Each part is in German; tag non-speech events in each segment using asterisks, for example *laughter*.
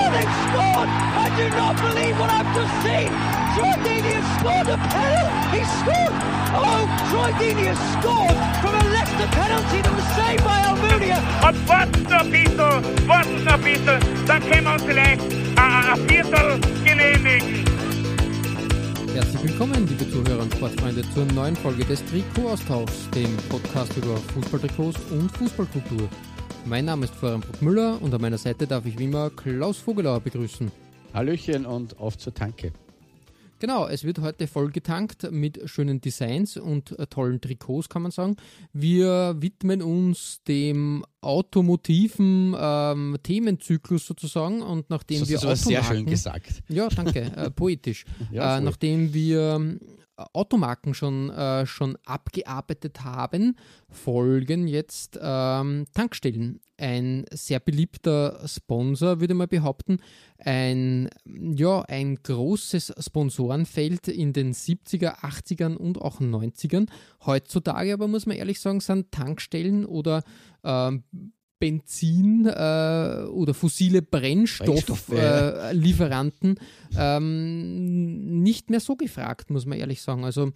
Oh, they've scored! I do not believe what I've just seen! Troy Deeney has scored a penalty! He scored! Oh, Troy Deeney has scored from a Leicester penalty that was saved by Almunia! Und warten noch ein bisschen, warten noch ein bisschen, dann können wir uns vielleicht ein, ein Viertel genehmigen. Herzlich willkommen, liebe Zuhörer und Sportfreunde, zur neuen Folge des Trikot-Austauschs, dem Podcast über Fußballtrikots und Fußballkultur. Mein Name ist Florian Bruckmüller und an meiner Seite darf ich wie immer Klaus Vogelauer begrüßen. Hallöchen und auf zur Tanke. Genau, es wird heute voll getankt mit schönen Designs und tollen Trikots, kann man sagen. Wir widmen uns dem automotiven ähm, Themenzyklus sozusagen und nachdem Das wir ist aber sehr Automarken- schön gesagt. Ja, danke, äh, poetisch. *laughs* Ja, äh, nachdem wir ähm, Automarken schon, äh, schon abgearbeitet haben, folgen jetzt ähm, Tankstellen. Ein sehr beliebter Sponsor, würde man behaupten. Ein, ja, ein großes Sponsorenfeld in den 70er, 80ern und auch 90ern. Heutzutage aber muss man ehrlich sagen, sind Tankstellen oder ähm, Benzin äh, oder fossile. Brennstofflieferanten äh, Lieferanten, ähm, nicht mehr so gefragt, muss man ehrlich sagen. Also äh,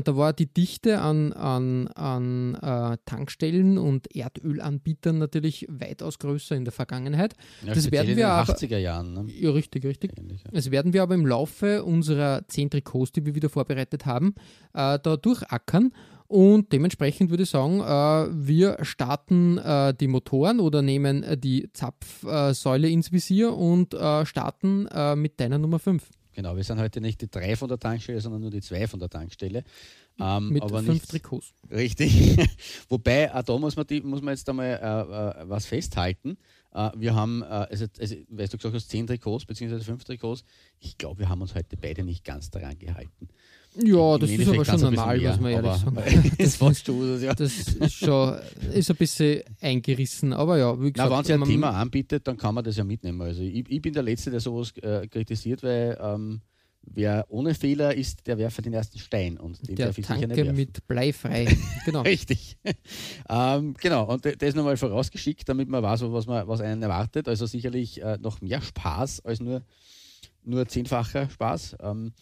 da war die Dichte an, an, an äh, Tankstellen und Erdölanbietern natürlich weitaus größer in der Vergangenheit. Ja, das werden in wir den aber, 80er Jahren. Ne? ja, richtig, richtig. Ähnlich, ja. Das werden wir aber im Laufe unserer zehn Trikots, die wir wieder vorbereitet haben, äh, da durchackern. Und dementsprechend würde ich sagen, äh, wir starten äh, die Motoren oder nehmen äh, die Zapfsäule ins Visier und starten mit deiner Nummer 5 Genau, wir sind heute nicht die drei von der Tankstelle, sondern nur die zwei von der Tankstelle. Ähm, mit aber fünf Trikots. Richtig. *laughs* Wobei, auch da muss man, die, muss man jetzt einmal äh, was festhalten. Äh, wir haben, äh, also, also, weißt du gesagt hast, zehn Trikots bzw. fünf Trikots. Ich glaube, wir haben uns heute beide nicht ganz daran gehalten. Ja, das ist aber schon normal, mehr, muss man ehrlich sagen. *laughs* das *laughs* fast schon, ja. Das ist schon ist ein bisschen eingerissen, aber ja, wie Na, gesagt, wenn sich ein Thema anbietet, dann kann man das ja mitnehmen. Also ich, ich bin der Letzte, der sowas äh, kritisiert, weil ähm, wer ohne Fehler ist, der werfe den ersten Stein und den der darf ich sicher nicht Tanke werfen. mit bleifrei. *laughs* Genau. Richtig. ähm, genau, und das nochmal vorausgeschickt, damit man weiß, was, man, was einen erwartet. Also sicherlich äh, noch mehr Spaß als nur, nur zehnfacher Spaß. Ähm,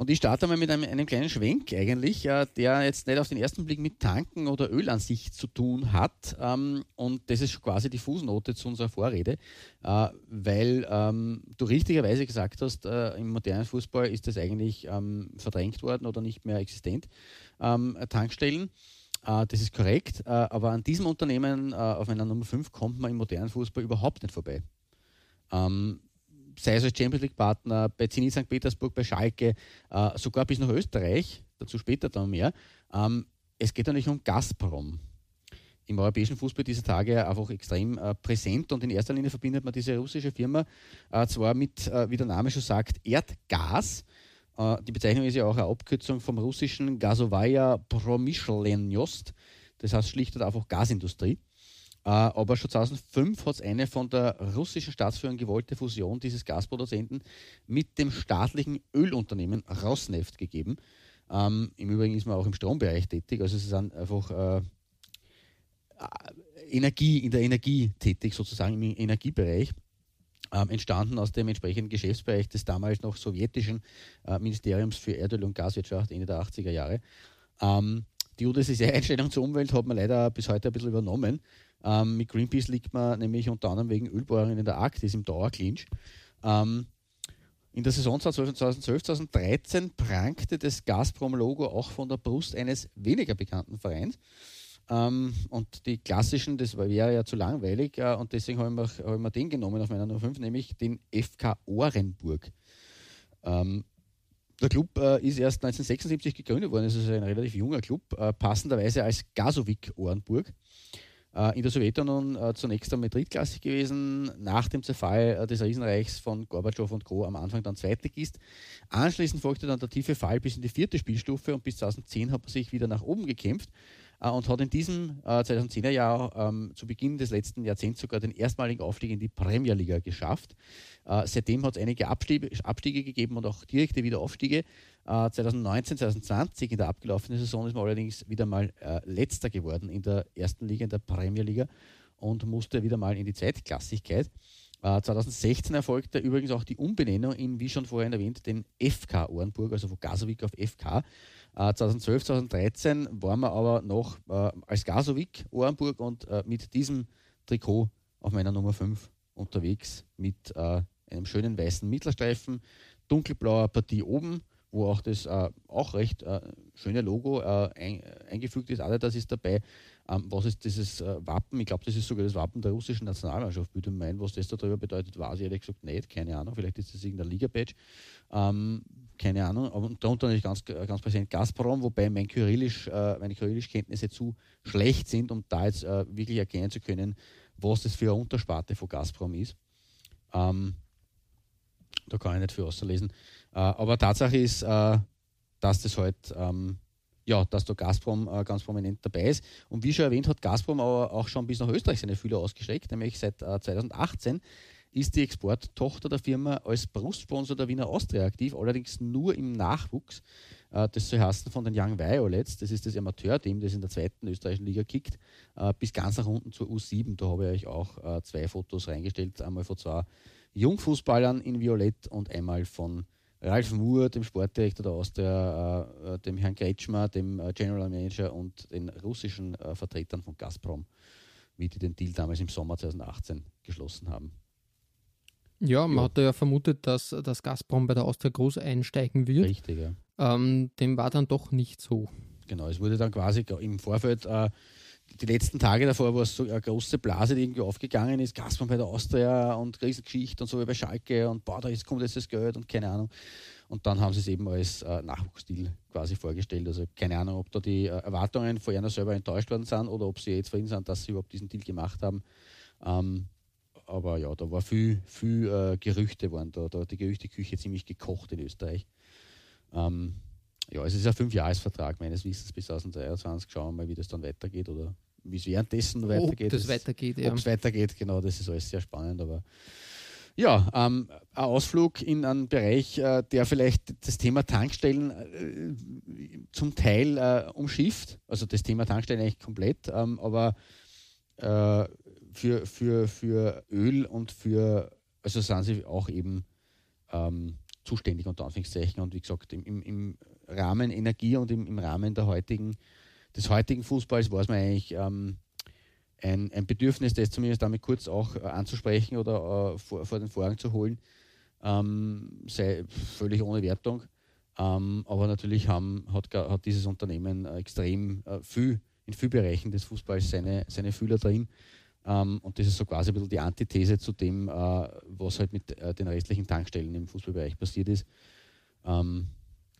und ich starte mal mit einem, einem kleinen Schwenk eigentlich, äh, der jetzt nicht auf den ersten Blick mit Tanken oder Öl an sich zu tun hat. Ähm, und das ist quasi die Fußnote zu unserer Vorrede, äh, weil ähm, du richtigerweise gesagt hast, äh, im modernen Fußball ist das eigentlich ähm, verdrängt worden oder nicht mehr existent. Ähm, Tankstellen. Äh, das ist korrekt, äh, aber an diesem Unternehmen, äh, auf meiner Nummer 5, kommt man im modernen Fußball überhaupt nicht vorbei. Ähm, sei es als Champions League-Partner, bei Zenit St. Petersburg, bei Schalke, äh, sogar bis nach Österreich, dazu später dann mehr. Ähm, es geht natürlich um Gazprom. Im europäischen Fußball dieser Tage einfach extrem äh, präsent und in erster Linie verbindet man diese russische Firma äh, zwar mit, äh, wie der Name schon sagt, Erdgas. Äh, die Bezeichnung ist ja auch eine Abkürzung vom russischen Gazovaya Promyshlenjost. Das heißt schlicht und einfach Gasindustrie. Äh, aber schon 2005 hat es eine von der russischen Staatsführung gewollte Fusion dieses Gasproduzenten mit dem staatlichen Ölunternehmen Rosneft gegeben. Ähm, Im Übrigen ist man auch im Strombereich tätig, also sie sind einfach äh, äh, Energie, in der Energie tätig, sozusagen im Energiebereich. Ähm, entstanden aus dem entsprechenden Geschäftsbereich des damals noch sowjetischen äh, Ministeriums für Erdöl und Gaswirtschaft Ende der 80er Jahre. Ähm, die UdSSR-Einstellung zur Umwelt hat man leider bis heute ein bisschen übernommen. Ähm, mit Greenpeace liegt man nämlich unter anderem wegen Ölbohrungen in der Arktis im Dauerclinch. Ähm, in der Saison 2012, 2013 prangte das Gazprom-Logo auch von der Brust eines weniger bekannten Vereins. Ähm, und die klassischen, das wäre ja zu langweilig, äh, und deswegen habe ich, habe ich mir den genommen auf meiner Nummer 5, nämlich den FK Orenburg. Ähm, der Club äh, ist erst 1976 gegründet worden, es ist ein relativ junger Club, äh, passenderweise als Gasowik Orenburg. Äh, in der Sowjetunion äh, zunächst einmal drittklassig gewesen, nach dem Zerfall äh, des Riesenreichs von Gorbatschow und Co. am Anfang dann Zweitligist. Anschließend folgte dann der tiefe Fall bis in die vierte Spielstufe und bis 2010 hat man sich wieder nach oben gekämpft und hat in diesem 2010er Jahr ähm, zu Beginn des letzten Jahrzehnts sogar den erstmaligen Aufstieg in die Premier Liga geschafft. seitdem hat es einige Abstiege, Abstiege, gegeben und auch direkte Wiederaufstiege. 2019, 2020 in der abgelaufenen Saison ist man allerdings wieder mal äh, letzter geworden in der ersten Liga, in der Premier Liga und musste wieder mal in die Zweitklassigkeit. Äh, 2016 erfolgte übrigens auch die Umbenennung in, wie schon vorhin erwähnt, den FK Ohrenburg, also von Gasowik auf FK. Äh, 2012, 2013 waren wir aber noch äh, als Gasowik Ohrenburg und äh, mit diesem Trikot auf meiner Nummer 5 unterwegs mit äh, einem schönen weißen Mittelstreifen, dunkelblauer Partie oben wo auch das äh, auch recht äh, schöne Logo äh, ein, eingefügt ist. das ist dabei. Ähm, was ist dieses äh, Wappen? Ich glaube, das ist sogar das Wappen der russischen Nationalmannschaft. Bitte meinen, was das darüber bedeutet, weiß ich ehrlich gesagt nicht. Keine Ahnung. Vielleicht ist das irgendein Liga-Badge. Ähm, keine Ahnung. Aber darunter natürlich ganz, ganz präsent Gazprom, wobei mein Kyrillisch, äh, meine Kyrillisch-Kenntnisse zu schlecht sind, um da jetzt äh, wirklich erkennen zu können, was das für eine Untersparte von Gazprom ist. Ähm, da kann ich nicht viel auslesen. Äh, aber Tatsache ist, äh, dass das halt, ähm, ja, dass da Gazprom äh, ganz prominent dabei ist. Und wie schon erwähnt, hat Gazprom aber auch schon bis nach Österreich seine Fühler ausgestreckt, nämlich seit 2018 ist die Exporttochter der Firma als Brustsponsor der Wiener Austria aktiv, allerdings nur im Nachwuchs. Das soll heißen von den Young Violets, das ist das Amateurteam, das in der zweiten österreichischen Liga kickt, bis ganz nach unten zur U7. Da habe ich euch auch zwei Fotos reingestellt, einmal von zwei Jungfußballern in Violett und einmal von Ralf Moore, dem Sportdirektor der Austria, äh, dem Herrn Kretschmer, dem äh, General Manager und den russischen äh, Vertretern von Gazprom, wie die den Deal damals im Sommer 2018 geschlossen haben. Ja, man ja. hatte ja vermutet, dass das Gazprom bei der Austria groß einsteigen wird. Richtig, ja. Ähm, dem war dann doch nicht so. Genau, es wurde dann quasi im Vorfeld äh, die letzten Tage davor, wo es so eine große Blase, die irgendwie aufgegangen ist, Gazprom bei der Austria und Riesengeschichte und so wie bei Schalke und boah, da ist, kommt jetzt das Geld und keine Ahnung. Und dann haben sie es eben als äh, Nachwuchsstil quasi vorgestellt. Also keine Ahnung, ob da die äh, Erwartungen von einer selber enttäuscht worden sind oder ob sie jetzt vorhin sind, dass sie überhaupt diesen Deal gemacht haben. Ähm, aber ja, da war viel, viel äh, Gerüchte waren da, da die Gerüchteküche ziemlich gekocht in Österreich. Ähm, ja, es ist ein Fünfjahresvertrag meines Wissens bis 2023. Schauen wir mal, wie das dann weitergeht oder wie es währenddessen weitergeht. Ob das weitergeht, ja. Ob es weitergeht, genau, das ist alles sehr spannend. Aber ja, ähm, ein Ausflug in einen Bereich, äh, der vielleicht das Thema Tankstellen äh, zum Teil äh, umschifft. Also das Thema Tankstellen eigentlich komplett, ähm, aber äh, für, für, für Öl und für, also sind sie auch eben ähm, zuständig unter Anführungszeichen. Und wie gesagt, im, im, Rahmen Energie und im, im Rahmen der heutigen, des heutigen Fußballs war es mir eigentlich ähm, ein, ein Bedürfnis, das zumindest damit kurz auch äh, anzusprechen oder äh, vor, vor, den Vorhang zu holen, ähm, sei völlig ohne Wertung. Ähm, aber natürlich haben, hat, hat dieses Unternehmen äh, extrem äh, viel, in vielen Bereichen des Fußballs seine, seine Fühler drin. Ähm, und das ist so quasi ein bisschen die Antithese zu dem, äh, was halt mit äh, den restlichen Tankstellen im Fußballbereich passiert ist. Ähm,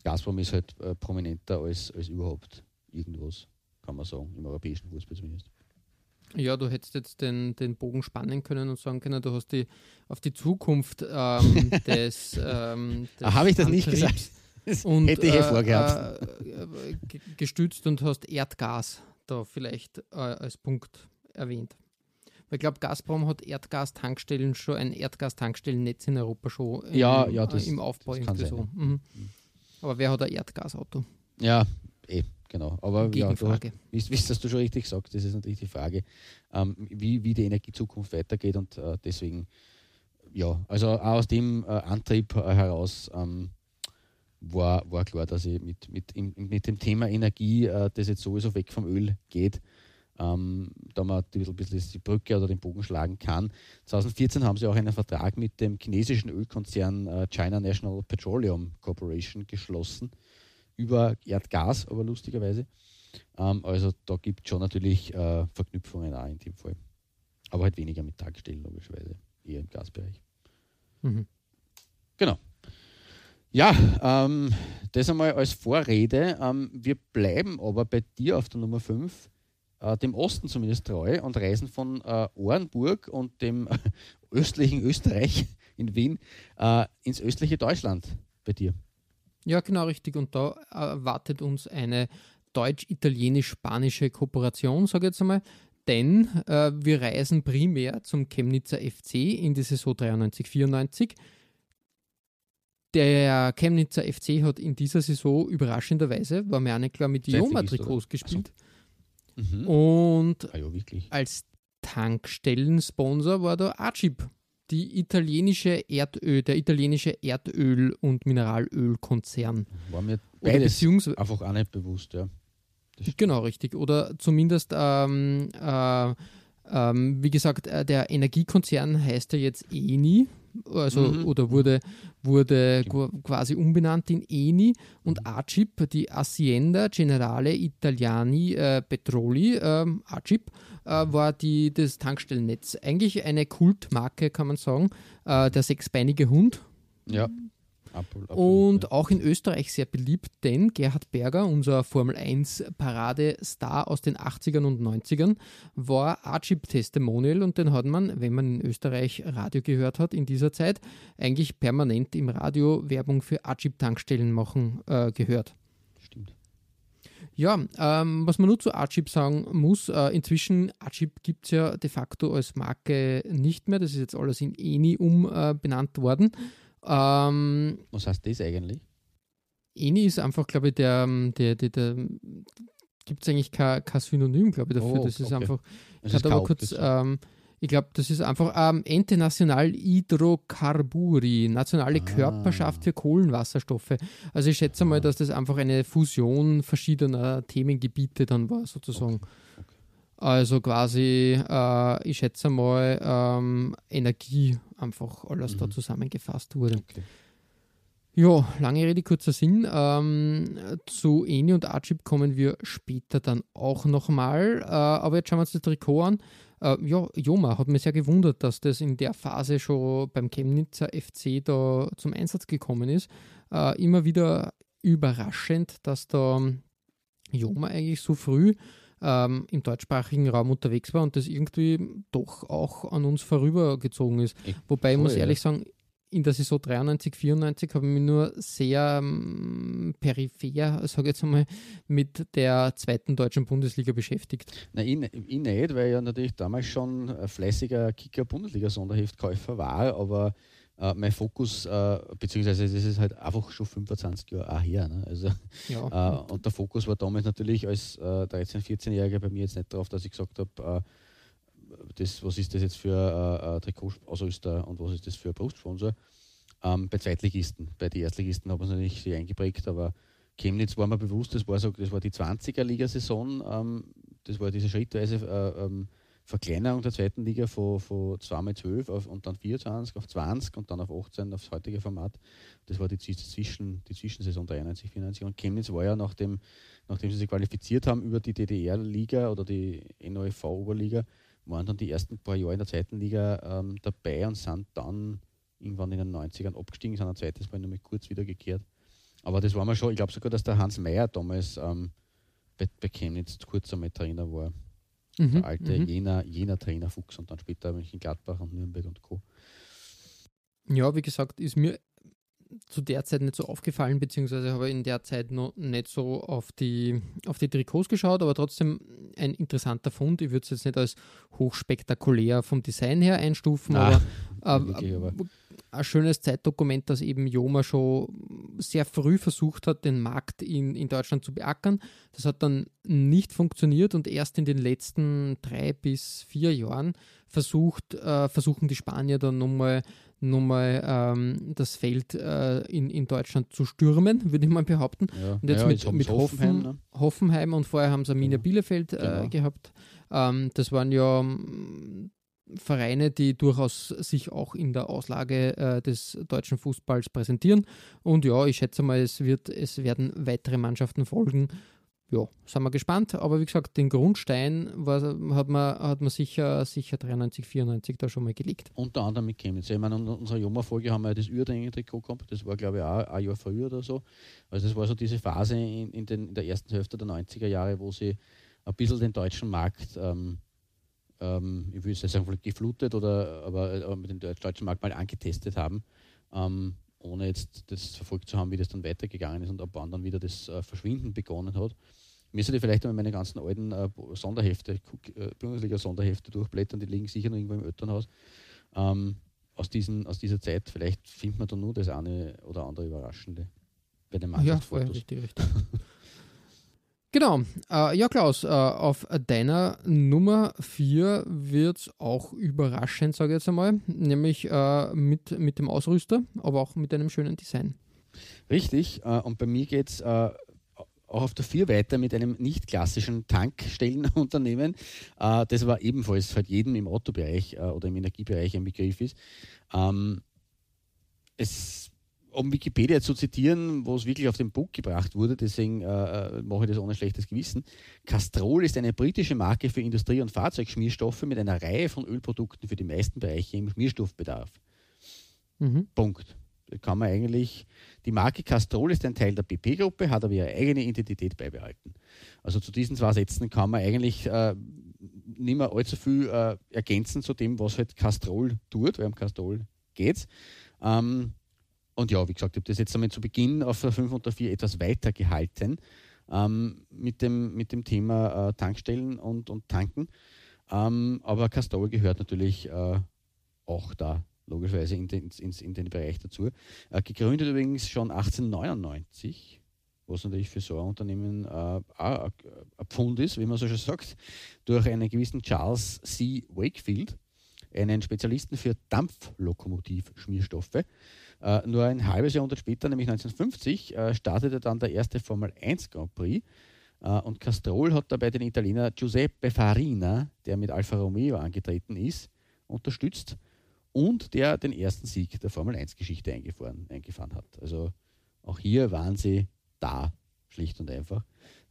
Gazprom ist halt äh, prominenter als, als überhaupt irgendwas, kann man sagen, im europäischen Fußball zumindest. Ja, du hättest jetzt den, den Bogen spannen können und sagen können, du hast die auf die Zukunft ähm, *laughs* des, ähm, des ah, Habe ich das nicht gesagt? Das *laughs* und, hätte ich äh, vorgehabt. Äh, gestützt und hast Erdgas da vielleicht äh, als Punkt erwähnt. Ich glaube, Gazprom hat Erdgastankstellen schon, ein Erdgastankstellennetz in Europa schon im, ja, das, im Aufbau. Das irgendwie so. Mhm. Aber wer hat ein Erdgasauto? Ja, eh, genau. Aber ja, du wisst, wisst, dass du schon richtig sagst, das ist natürlich die Frage, ähm, wie, wie die Energiezukunft weitergeht und äh, deswegen, ja, also auch aus dem äh, Antrieb heraus ähm, war, war klar, dass ich mit, mit, in, mit dem Thema Energie, äh, das jetzt sowieso weg vom Öl geht, ähm, da man ein bisschen die Brücke oder den Bogen schlagen kann. 2014 haben sie auch einen Vertrag mit dem chinesischen Ölkonzern äh, China National Petroleum Corporation geschlossen über Erdgas, aber lustigerweise. Ähm, also da gibt es schon natürlich äh, Verknüpfungen auch in dem Fall. Aber halt weniger mit Tankstellen, logischerweise, eher im Gasbereich. Mhm. Genau. Ja, ähm, das einmal als Vorrede. Ähm, wir bleiben aber bei dir auf der Nummer 5 äh, dem Osten zumindest treu und reisen von äh, Orenburg und dem *laughs* östlichen Österreich in Wien äh, ins östliche Deutschland bei dir. Ja, genau richtig. Und da erwartet uns eine deutsch-italienisch-spanische Kooperation, sage ich jetzt einmal. Denn äh, wir reisen primär zum Chemnitzer FC in die Saison 93-94. Der Chemnitzer FC hat in dieser Saison überraschenderweise, war mir auch nicht klar, mit Joma-Trikots gespielt. So. Mhm. Und ah, ja, als Tankstellensponsor war da Archib, die italienische Erdöl, der italienische Erdöl- und Mineralölkonzern. War mir beides einfach auch nicht bewusst, ja. Genau, richtig. Oder zumindest, ähm, äh, ähm, wie gesagt, äh, der Energiekonzern heißt ja jetzt ENI, also mhm. oder wurde, wurde quasi umbenannt in ENI und mhm. ACIP, die Azienda Generale Italiani äh, Petroli, äh, ACIP, äh, war die, das Tankstellennetz. Eigentlich eine Kultmarke, kann man sagen. Äh, der sechsbeinige Hund. Ja. Und ja. auch in Österreich sehr beliebt, denn Gerhard Berger, unser Formel 1 Parade-Star aus den 80ern und 90ern, war Archib Testimonial und den hat man, wenn man in Österreich Radio gehört hat, in dieser Zeit eigentlich permanent im Radio Werbung für Archib Tankstellen machen äh, gehört. Stimmt. Ja, ähm, was man nur zu Archib sagen muss, äh, inzwischen Archib gibt es ja de facto als Marke nicht mehr, das ist jetzt alles in ENI umbenannt äh, worden. Ähm, Was heißt das eigentlich? Eni ist einfach, glaube ich, der, der, der, der gibt es eigentlich kein, kein Synonym, glaube ich, dafür. Oh, das ist okay. einfach, ich hatte aber kurz, ähm, ich glaube, das ist einfach ähm, Ente National Hydrocarburi, nationale ah. Körperschaft für Kohlenwasserstoffe. Also ich schätze ah. mal, dass das einfach eine Fusion verschiedener Themengebiete dann war, sozusagen. Okay. Also quasi, äh, ich schätze mal, ähm, Energie einfach alles mhm. da zusammengefasst wurde. Okay. Ja, lange Rede, kurzer Sinn. Ähm, zu Eni und Archib kommen wir später dann auch nochmal. Äh, aber jetzt schauen wir uns das Trikot an. Äh, ja, Joma hat mich sehr gewundert, dass das in der Phase schon beim Chemnitzer FC da zum Einsatz gekommen ist. Äh, immer wieder überraschend, dass da Joma eigentlich so früh ähm, im deutschsprachigen Raum unterwegs war und das irgendwie doch auch an uns vorübergezogen ist. Ich Wobei ich muss ehrlich ja. sagen, in der Saison 93, 94 habe ich mich nur sehr ähm, peripher, sage ich jetzt einmal, mit der zweiten deutschen Bundesliga beschäftigt. Nein, ich, ich nicht, weil ich ja natürlich damals schon ein fleißiger Kicker-Bundesliga-Sonderheftkäufer war, aber äh, mein Fokus, äh, beziehungsweise das ist halt einfach schon 25 Jahre auch her. Ne? Also, ja. *laughs* äh, und der Fokus war damals natürlich als äh, 13-, 14-Jähriger bei mir jetzt nicht darauf, dass ich gesagt habe, äh, das, was ist das jetzt für äh, Trikotausrüster und was ist das für ein Brustsponsor. Ähm, bei Zweitligisten, bei den Erstligisten haben wir es natürlich sehr eingeprägt, aber Chemnitz war mir bewusst, das war, so, das war die 20er-Ligasaison, ähm, das war diese schrittweise äh, ähm, Verkleinerung der zweiten Liga von, von 2x12 auf, und dann 24 auf 20 und dann auf 18 aufs heutige Format. Das war die, Zwischen, die Zwischensaison 93, 94. Und Chemnitz war ja, nachdem, nachdem sie sich qualifiziert haben über die DDR-Liga oder die NOFV-Oberliga, waren dann die ersten paar Jahre in der zweiten Liga ähm, dabei und sind dann irgendwann in den 90ern abgestiegen, sind ein zweites Mal nur mit kurz wieder gekehrt. Aber das war mir schon, ich glaube sogar, dass der Hans Meyer damals ähm, bei, bei Chemnitz kurz einmal Trainer war. Mhm, der alte mhm. Jena, Jena Trainer Fuchs und dann später in Gladbach und Nürnberg und Co. Ja, wie gesagt, ist mir zu der Zeit nicht so aufgefallen, beziehungsweise habe ich in der Zeit noch nicht so auf die, auf die Trikots geschaut, aber trotzdem ein interessanter Fund. Ich würde es jetzt nicht als hochspektakulär vom Design her einstufen, Ach, *laughs* aber, äh, aber, ein schönes Zeitdokument, dass eben Joma schon sehr früh versucht hat, den Markt in, in Deutschland zu beackern. Das hat dann nicht funktioniert und erst in den letzten drei bis vier Jahren versucht, äh, versuchen die Spanier dann nochmal nochmal ähm, das Feld äh, in, in Deutschland zu stürmen, *laughs* würde ich mal behaupten. Ja. Und jetzt ja, mit, mit Hoffenheim, Hoffen, ne? Hoffenheim und vorher haben sie Arminia genau. Bielefeld äh, genau. gehabt. Ähm, das waren ja Vereine, die durchaus sich auch in der Auslage äh, des deutschen Fußballs präsentieren. Und ja, ich schätze mal, es, wird, es werden weitere Mannschaften folgen. Ja, sind wir gespannt. Aber wie gesagt, den Grundstein war, hat, man, hat man sicher, sicher 93, 94 da schon mal gelegt. Unter anderem mit Chemnitz. Ich meine, in unserer Joma-Folge haben wir ja das Uerdingen-Trikot gehabt. Das war, glaube ich, auch ein Jahr früher oder so. Also, das war so diese Phase in, in, den, in der ersten Hälfte der 90er Jahre, wo sie ein bisschen den deutschen Markt, ähm, ähm, ich würde sagen, geflutet oder aber, aber den deutschen Markt mal angetestet haben, ähm, ohne jetzt das verfolgt zu haben, wie das dann weitergegangen ist und ab wann dann wieder das äh, Verschwinden begonnen hat. Müsste ich vielleicht mal meine ganzen alten äh, Sonderhefte, äh, Bundesliga-Sonderhefte durchblättern, die liegen sicher noch irgendwo im Elternhaus. Ähm, aus, diesen, aus dieser Zeit, vielleicht findet man da nur das eine oder andere Überraschende bei den Mannschaftsfotos. Ja, richtig, richtig. *laughs* Genau. Äh, ja, Klaus, äh, auf deiner Nummer 4 wird es auch überraschend, sage ich jetzt einmal, nämlich äh, mit, mit dem Ausrüster, aber auch mit einem schönen Design. Richtig, äh, und bei mir geht es äh, auch auf der 4 weiter mit einem nicht klassischen Tankstellenunternehmen, äh, das aber ebenfalls halt jedem im Autobereich oder im Energiebereich ein Begriff ist. Ähm, es um Wikipedia zu zitieren, wo es wirklich auf den Punkt gebracht wurde, deswegen äh, äh, mache ich das ohne schlechtes Gewissen. Castrol ist eine britische Marke für Industrie- und Fahrzeugschmierstoffe mit einer Reihe von Ölprodukten für die meisten Bereiche im Schmierstoffbedarf. Mhm. Punkt. Da kann man eigentlich, die Marke Castrol ist ein Teil der BP-Gruppe, hat aber ihre eigene Identität beibehalten. Also zu diesen zwei Sätzen kann man eigentlich äh, nicht mehr allzu viel äh, ergänzen zu dem, was halt Castrol tut, weil um Castrol geht ähm, und ja, wie gesagt, ich habe das jetzt einmal zu Beginn auf der 5 und der 4 etwas weiter gehalten ähm, mit, dem, mit dem Thema äh, Tankstellen und, und Tanken. Ähm, aber Castrol gehört natürlich äh, auch da logischerweise in den, in, in den Bereich dazu. Äh, gegründet übrigens schon 1899 was natürlich für so ein Unternehmen äh, ein Pfund ist, wie man so schon sagt, durch einen gewissen Charles C. Wakefield, einen Spezialisten für Dampflokomotivschmierstoffe. Äh, nur ein halbes Jahrhundert später, nämlich 1950, äh, startete dann der erste Formel 1 Grand Prix. Äh, und Castrol hat dabei den Italiener Giuseppe Farina, der mit Alfa Romeo angetreten ist, unterstützt und der den ersten Sieg der Formel 1-Geschichte eingefahren, eingefahren hat. Also auch hier waren sie da, schlicht und einfach.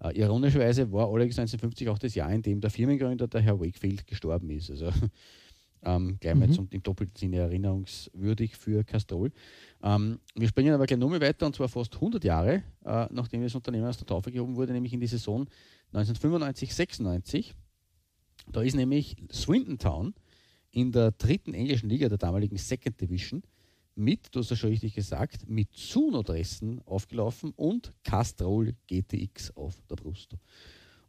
Äh, ironischerweise war allerdings 1950 auch das Jahr, in dem der Firmengründer, der Herr Wakefield, gestorben ist. Also ähm, gleich mal mhm. zum, im doppelten Sinne erinnerungswürdig für Castrol. Ähm, wir springen aber gleich nochmal weiter und zwar fast 100 Jahre, äh, nachdem das Unternehmen aus der Taufe gehoben wurde, nämlich in die Saison 1995-96. Da ist nämlich Swindon Town in der dritten englischen Liga der damaligen Second Division mit, du hast ja schon richtig gesagt, mit Zuno-Dressen aufgelaufen und Castrol GTX auf der Brust.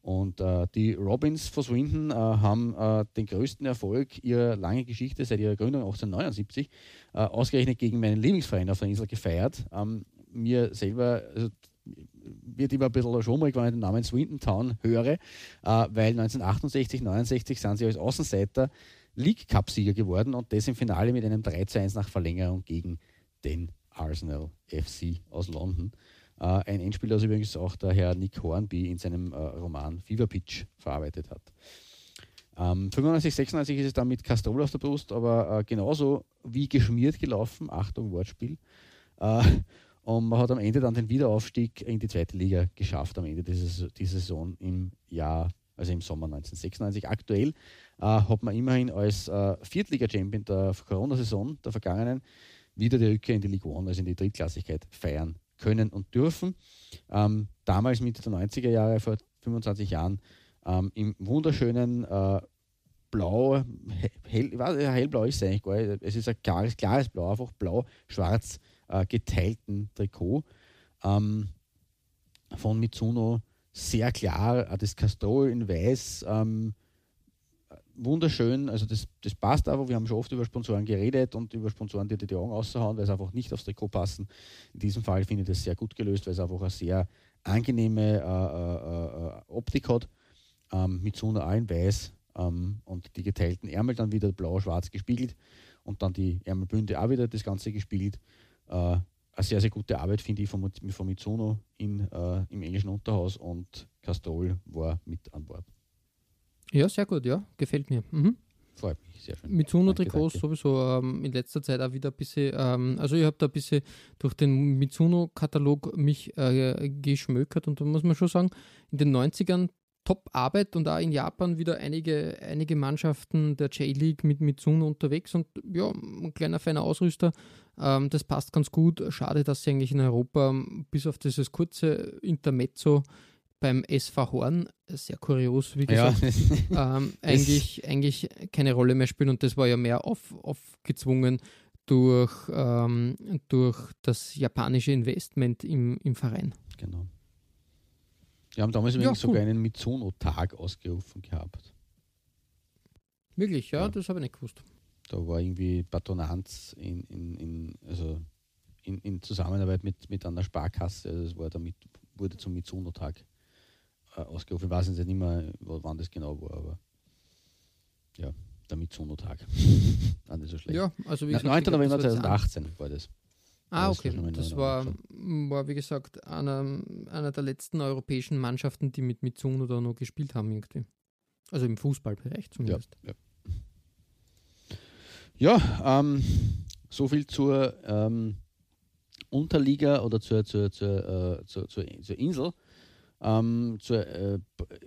Und äh, die Robins von Swindon äh, haben äh, den größten Erfolg ihrer langen Geschichte seit ihrer Gründung 1879 äh, ausgerechnet gegen meinen Lieblingsverein auf der Insel gefeiert. Ähm, mir selber also, wird immer ein bisschen schwummrig, wenn ich den Namen Swindon Town höre, äh, weil 1968, 69 sind sie als Außenseiter League Cup-Sieger geworden und das im Finale mit einem 3 zu 1 nach Verlängerung gegen den Arsenal FC aus London. Äh, ein Endspiel, das übrigens auch der Herr Nick Hornby in seinem äh, Roman Fever Pitch verarbeitet hat. Ähm, 95, 96 ist es dann mit Castrol auf der Brust, aber äh, genauso wie geschmiert gelaufen. Achtung, Wortspiel. Und man hat am Ende dann den Wiederaufstieg in die zweite Liga geschafft, am Ende dieser, dieser Saison im Jahr, also im Sommer 1996. Aktuell äh, hat man immerhin als äh, Viertliga-Champion der Corona-Saison, der vergangenen, wieder die Rückkehr in die Ligue 1, also in die Drittklassigkeit, feiern können und dürfen. Ähm, damals Mitte der 90er Jahre, vor 25 Jahren, ähm, im wunderschönen äh, Blau, hell, hellblau ist es eigentlich gar nicht, es ist ein klares, klares Blau, einfach blau-schwarz äh, geteilten Trikot ähm, von Mitsuno, sehr klar, äh, das Castrol in weiß, ähm, wunderschön, also das, das passt aber. Wir haben schon oft über Sponsoren geredet und über Sponsoren, die die Augen raushauen, weil sie einfach nicht aufs Trikot passen. In diesem Fall finde ich das sehr gut gelöst, weil es einfach eine sehr angenehme äh, äh, äh Optik hat. Ähm, mit so einer allen weiß ähm, und die geteilten Ärmel dann wieder blau-schwarz gespiegelt und dann die Ärmelbünde auch wieder das Ganze gespiegelt. Äh, eine sehr, sehr gute Arbeit, finde ich, von, von Mitsuno in, äh, im englischen Unterhaus und Castrol war mit an Bord. Ja, sehr gut, ja, gefällt mir. Mhm. Freut mich, sehr schön. Mitsuno-Trikots sowieso ähm, in letzter Zeit auch wieder ein bisschen, ähm, also ich habe da ein bisschen durch den Mitsuno-Katalog mich äh, geschmökert und da muss man schon sagen, in den 90ern Top-Arbeit und auch in Japan wieder einige, einige Mannschaften der J-League mit Mitsuno unterwegs und ja, ein kleiner feiner Ausrüster, ähm, das passt ganz gut. Schade, dass sie eigentlich in Europa bis auf dieses kurze Intermezzo beim SV Horn, sehr kurios, wie Ja, gesagt, *laughs* ähm, eigentlich, eigentlich keine Rolle mehr spielen und das war ja mehr auf, aufgezwungen durch, ähm, durch das japanische Investment im, im Verein. genau. Wir haben damals Ja, übrigens sogar cool. einen Mitsuno-Tag ausgerufen gehabt. Wirklich, ja, Ja. das habe ich nicht gewusst. Da war irgendwie Batonanz in, in, in, also in, in Zusammenarbeit mit, mit einer Sparkasse. Also es war damit, wurde zum Mitsuno-Tag äh, ausgerufen. Ich weiß jetzt nicht mehr, wo- wann das genau war, aber ja, der Mitsuno-Tag. War *laughs* nicht so schlecht. Ja, also wie Na, gesagt, 9. ich glaub, November das war das 2018 war das. Ah, okay. Das war, war, wie gesagt, einer, einer der letzten europäischen Mannschaften, die mit Mitsuno da noch gespielt haben irgendwie. Also im Fußballbereich Ja, zumindest. ja. ja ähm, so viel zur ähm, Unterliga oder zur, zur, zur, äh, zur, zur, zur Insel, ähm, zur äh,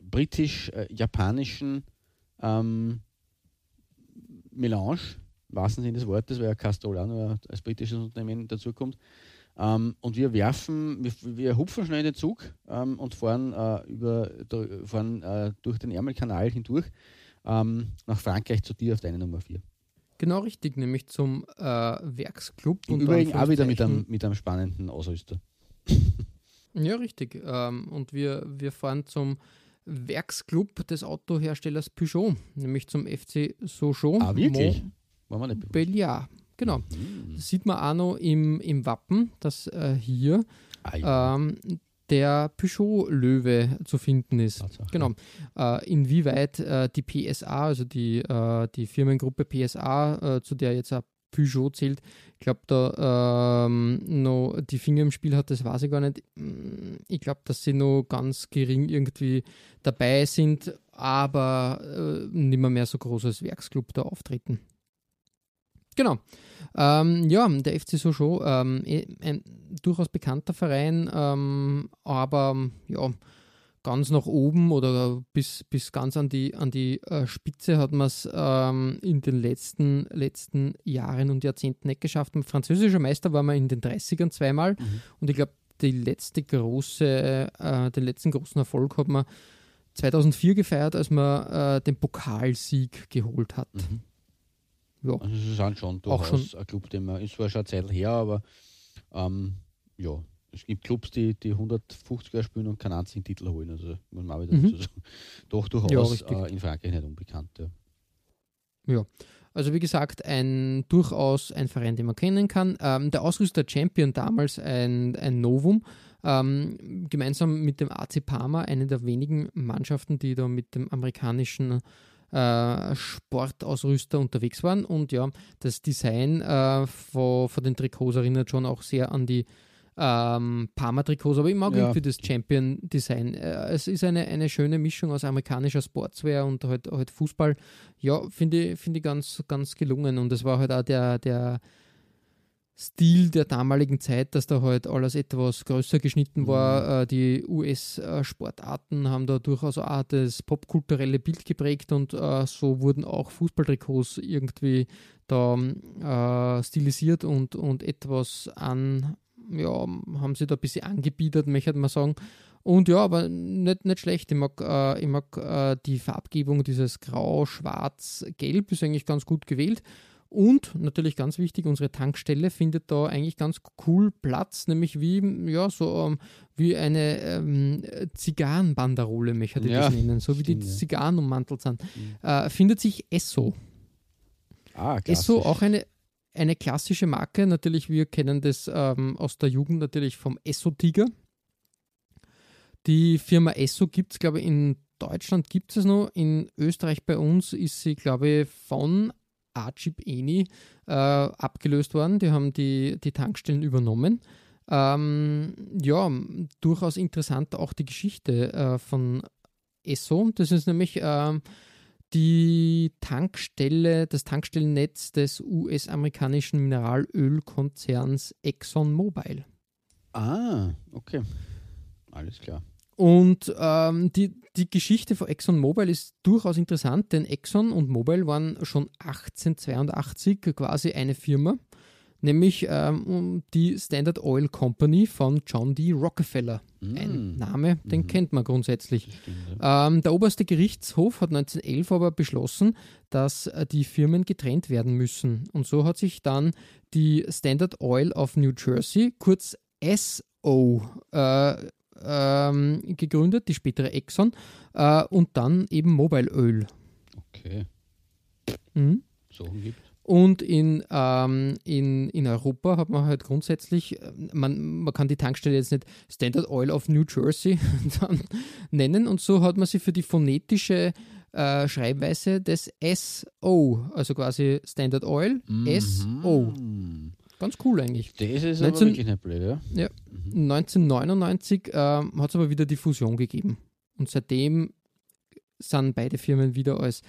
britisch-japanischen ähm, Melange, im wahrsten Sinne des Wortes, weil ja noch als britisches Unternehmen dazukommt. Ähm, und wir werfen, wir, wir hupfen schnell in den Zug ähm, und fahren, äh, über, fahren äh, durch den Ärmelkanal hindurch ähm, nach Frankreich zu dir auf deine Nummer 4. Genau richtig, nämlich zum äh, Werksclub. Im unter Übrigen auch wieder mit einem, mit einem spannenden Ausrüster. Ja, richtig. Ähm, und wir, wir fahren zum Werksclub des Autoherstellers Peugeot, nämlich zum FC Sochaux. Ah, wirklich? Bewusst. Montbéliard. Genau. Mhm. Das sieht man auch noch im, im Wappen, dass äh, hier Ah, ja. ähm, der Peugeot-Löwe zu finden ist. Tatsache. Genau. Äh, inwieweit äh, die PSA, also die, äh, die Firmengruppe PSA, äh, zu der jetzt auch Peugeot zählt, ich glaube, da ähm, noch die Finger im Spiel hat, das weiß ich gar nicht. Mm, Ich glaube, dass sie noch ganz gering irgendwie dabei sind, aber äh, nicht mehr, mehr so groß als Werksclub da auftreten. Genau. Ähm, ja, der FC Sochaux, ähm, eh, ein durchaus bekannter Verein, ähm, aber ja, ganz nach oben oder bis, bis ganz an die, an die äh, Spitze hat man es ähm, in den letzten, letzten Jahren und Jahrzehnten nicht geschafft. Französischer Meister war man in den 30ern zweimal Mhm. und ich glaube, die letzte große, äh, den letzten großen Erfolg hat man 2004 gefeiert, als man äh, den Pokalsieg geholt hat. Mhm. Ja. Also sie sind schon Auch durchaus ein Club, den man, ist zwar schon eine Zeit her, aber ähm, ja, es gibt Clubs, die, die 150er spielen und keinen einzigen Titel holen. Also muss man auch wieder Mhm. dazu sagen. Doch Ja, durchaus richtig. äh, in Frankreich nicht unbekannt. Ja. Also wie gesagt, ein durchaus ein Verein, den man kennen kann. Ähm, der Ausrüster Champion damals ein, ein Novum, ähm, gemeinsam mit dem AC Parma, eine der wenigen Mannschaften, die da mit dem amerikanischen äh, Sportausrüster unterwegs waren. Und ja, das Design äh, von, von den Trikots erinnert schon auch sehr an die ähm, Parma-Trikots, aber ich mag Ja. irgendwie das Champion-Design. Äh, es ist eine, eine schöne Mischung aus amerikanischer Sportswear und halt, halt Fußball. Ja, finde ich, finde ich ganz, ganz gelungen. Und es war halt auch der, der Stil der damaligen Zeit, dass da halt alles etwas größer geschnitten war. Äh, die US-Sportarten haben da durchaus auch das popkulturelle Bild geprägt und äh, so wurden auch Fußballtrikots irgendwie da äh, stilisiert und, und etwas an, ja, haben sie da ein bisschen angebiedert, möchte man sagen. Und ja, aber nicht, nicht schlecht. Ich mag, äh, ich mag äh, die Farbgebung, dieses Grau, Schwarz, Gelb ist eigentlich ganz gut gewählt. Und natürlich ganz wichtig, unsere Tankstelle findet da eigentlich ganz cool Platz, nämlich wie, ja, so ähm, wie eine ähm, Zigarrenbanderole, möchte ich Ja, das nennen, so wie die ja. Zigarren ummantelt sind. Äh, findet sich Esso. Ah, Esso klassisch. auch eine, eine klassische Marke. Natürlich, wir kennen das ähm, aus der Jugend natürlich vom Esso-Tiger. Die Firma Esso gibt es, glaube ich, in Deutschland gibt es noch. In Österreich bei uns ist sie, glaube ich, von Archib Eni äh, abgelöst worden. Die haben die, die Tankstellen übernommen. Ähm, ja, durchaus interessant auch die Geschichte äh, von Esso. Das ist nämlich ähm, die Tankstelle, das Tankstellennetz des US-amerikanischen Mineralölkonzerns ExxonMobil. Ah, okay. Alles klar. Und ähm, die, die Geschichte von ExxonMobil ist durchaus interessant, denn Exxon und Mobil waren schon 1882 quasi eine Firma. Nämlich ähm, die Standard Oil Company von John D. Rockefeller. Mm. Ein Name, den mhm. kennt man grundsätzlich. Stimmt, ja. ähm, der oberste Gerichtshof hat 1911 aber beschlossen, dass äh, die Firmen getrennt werden müssen. Und so hat sich dann die Standard Oil of New Jersey, kurz SO, äh, ähm, gegründet, die spätere Exxon, äh, und dann eben Mobile Oil. Okay. Mhm. So gibt und in, ähm, in, in Europa hat man halt grundsätzlich, äh, man, man kann die Tankstelle jetzt nicht Standard Oil of New Jersey *laughs* nennen und so hat man sie für die phonetische äh, Schreibweise des SO, also quasi Standard Oil, mhm. SO. Ganz cool eigentlich. Das ist 19, aber wirklich nicht blöd, ja? ja mhm. 1999 äh, hat es aber wieder die Fusion gegeben und seitdem sind beide Firmen wieder als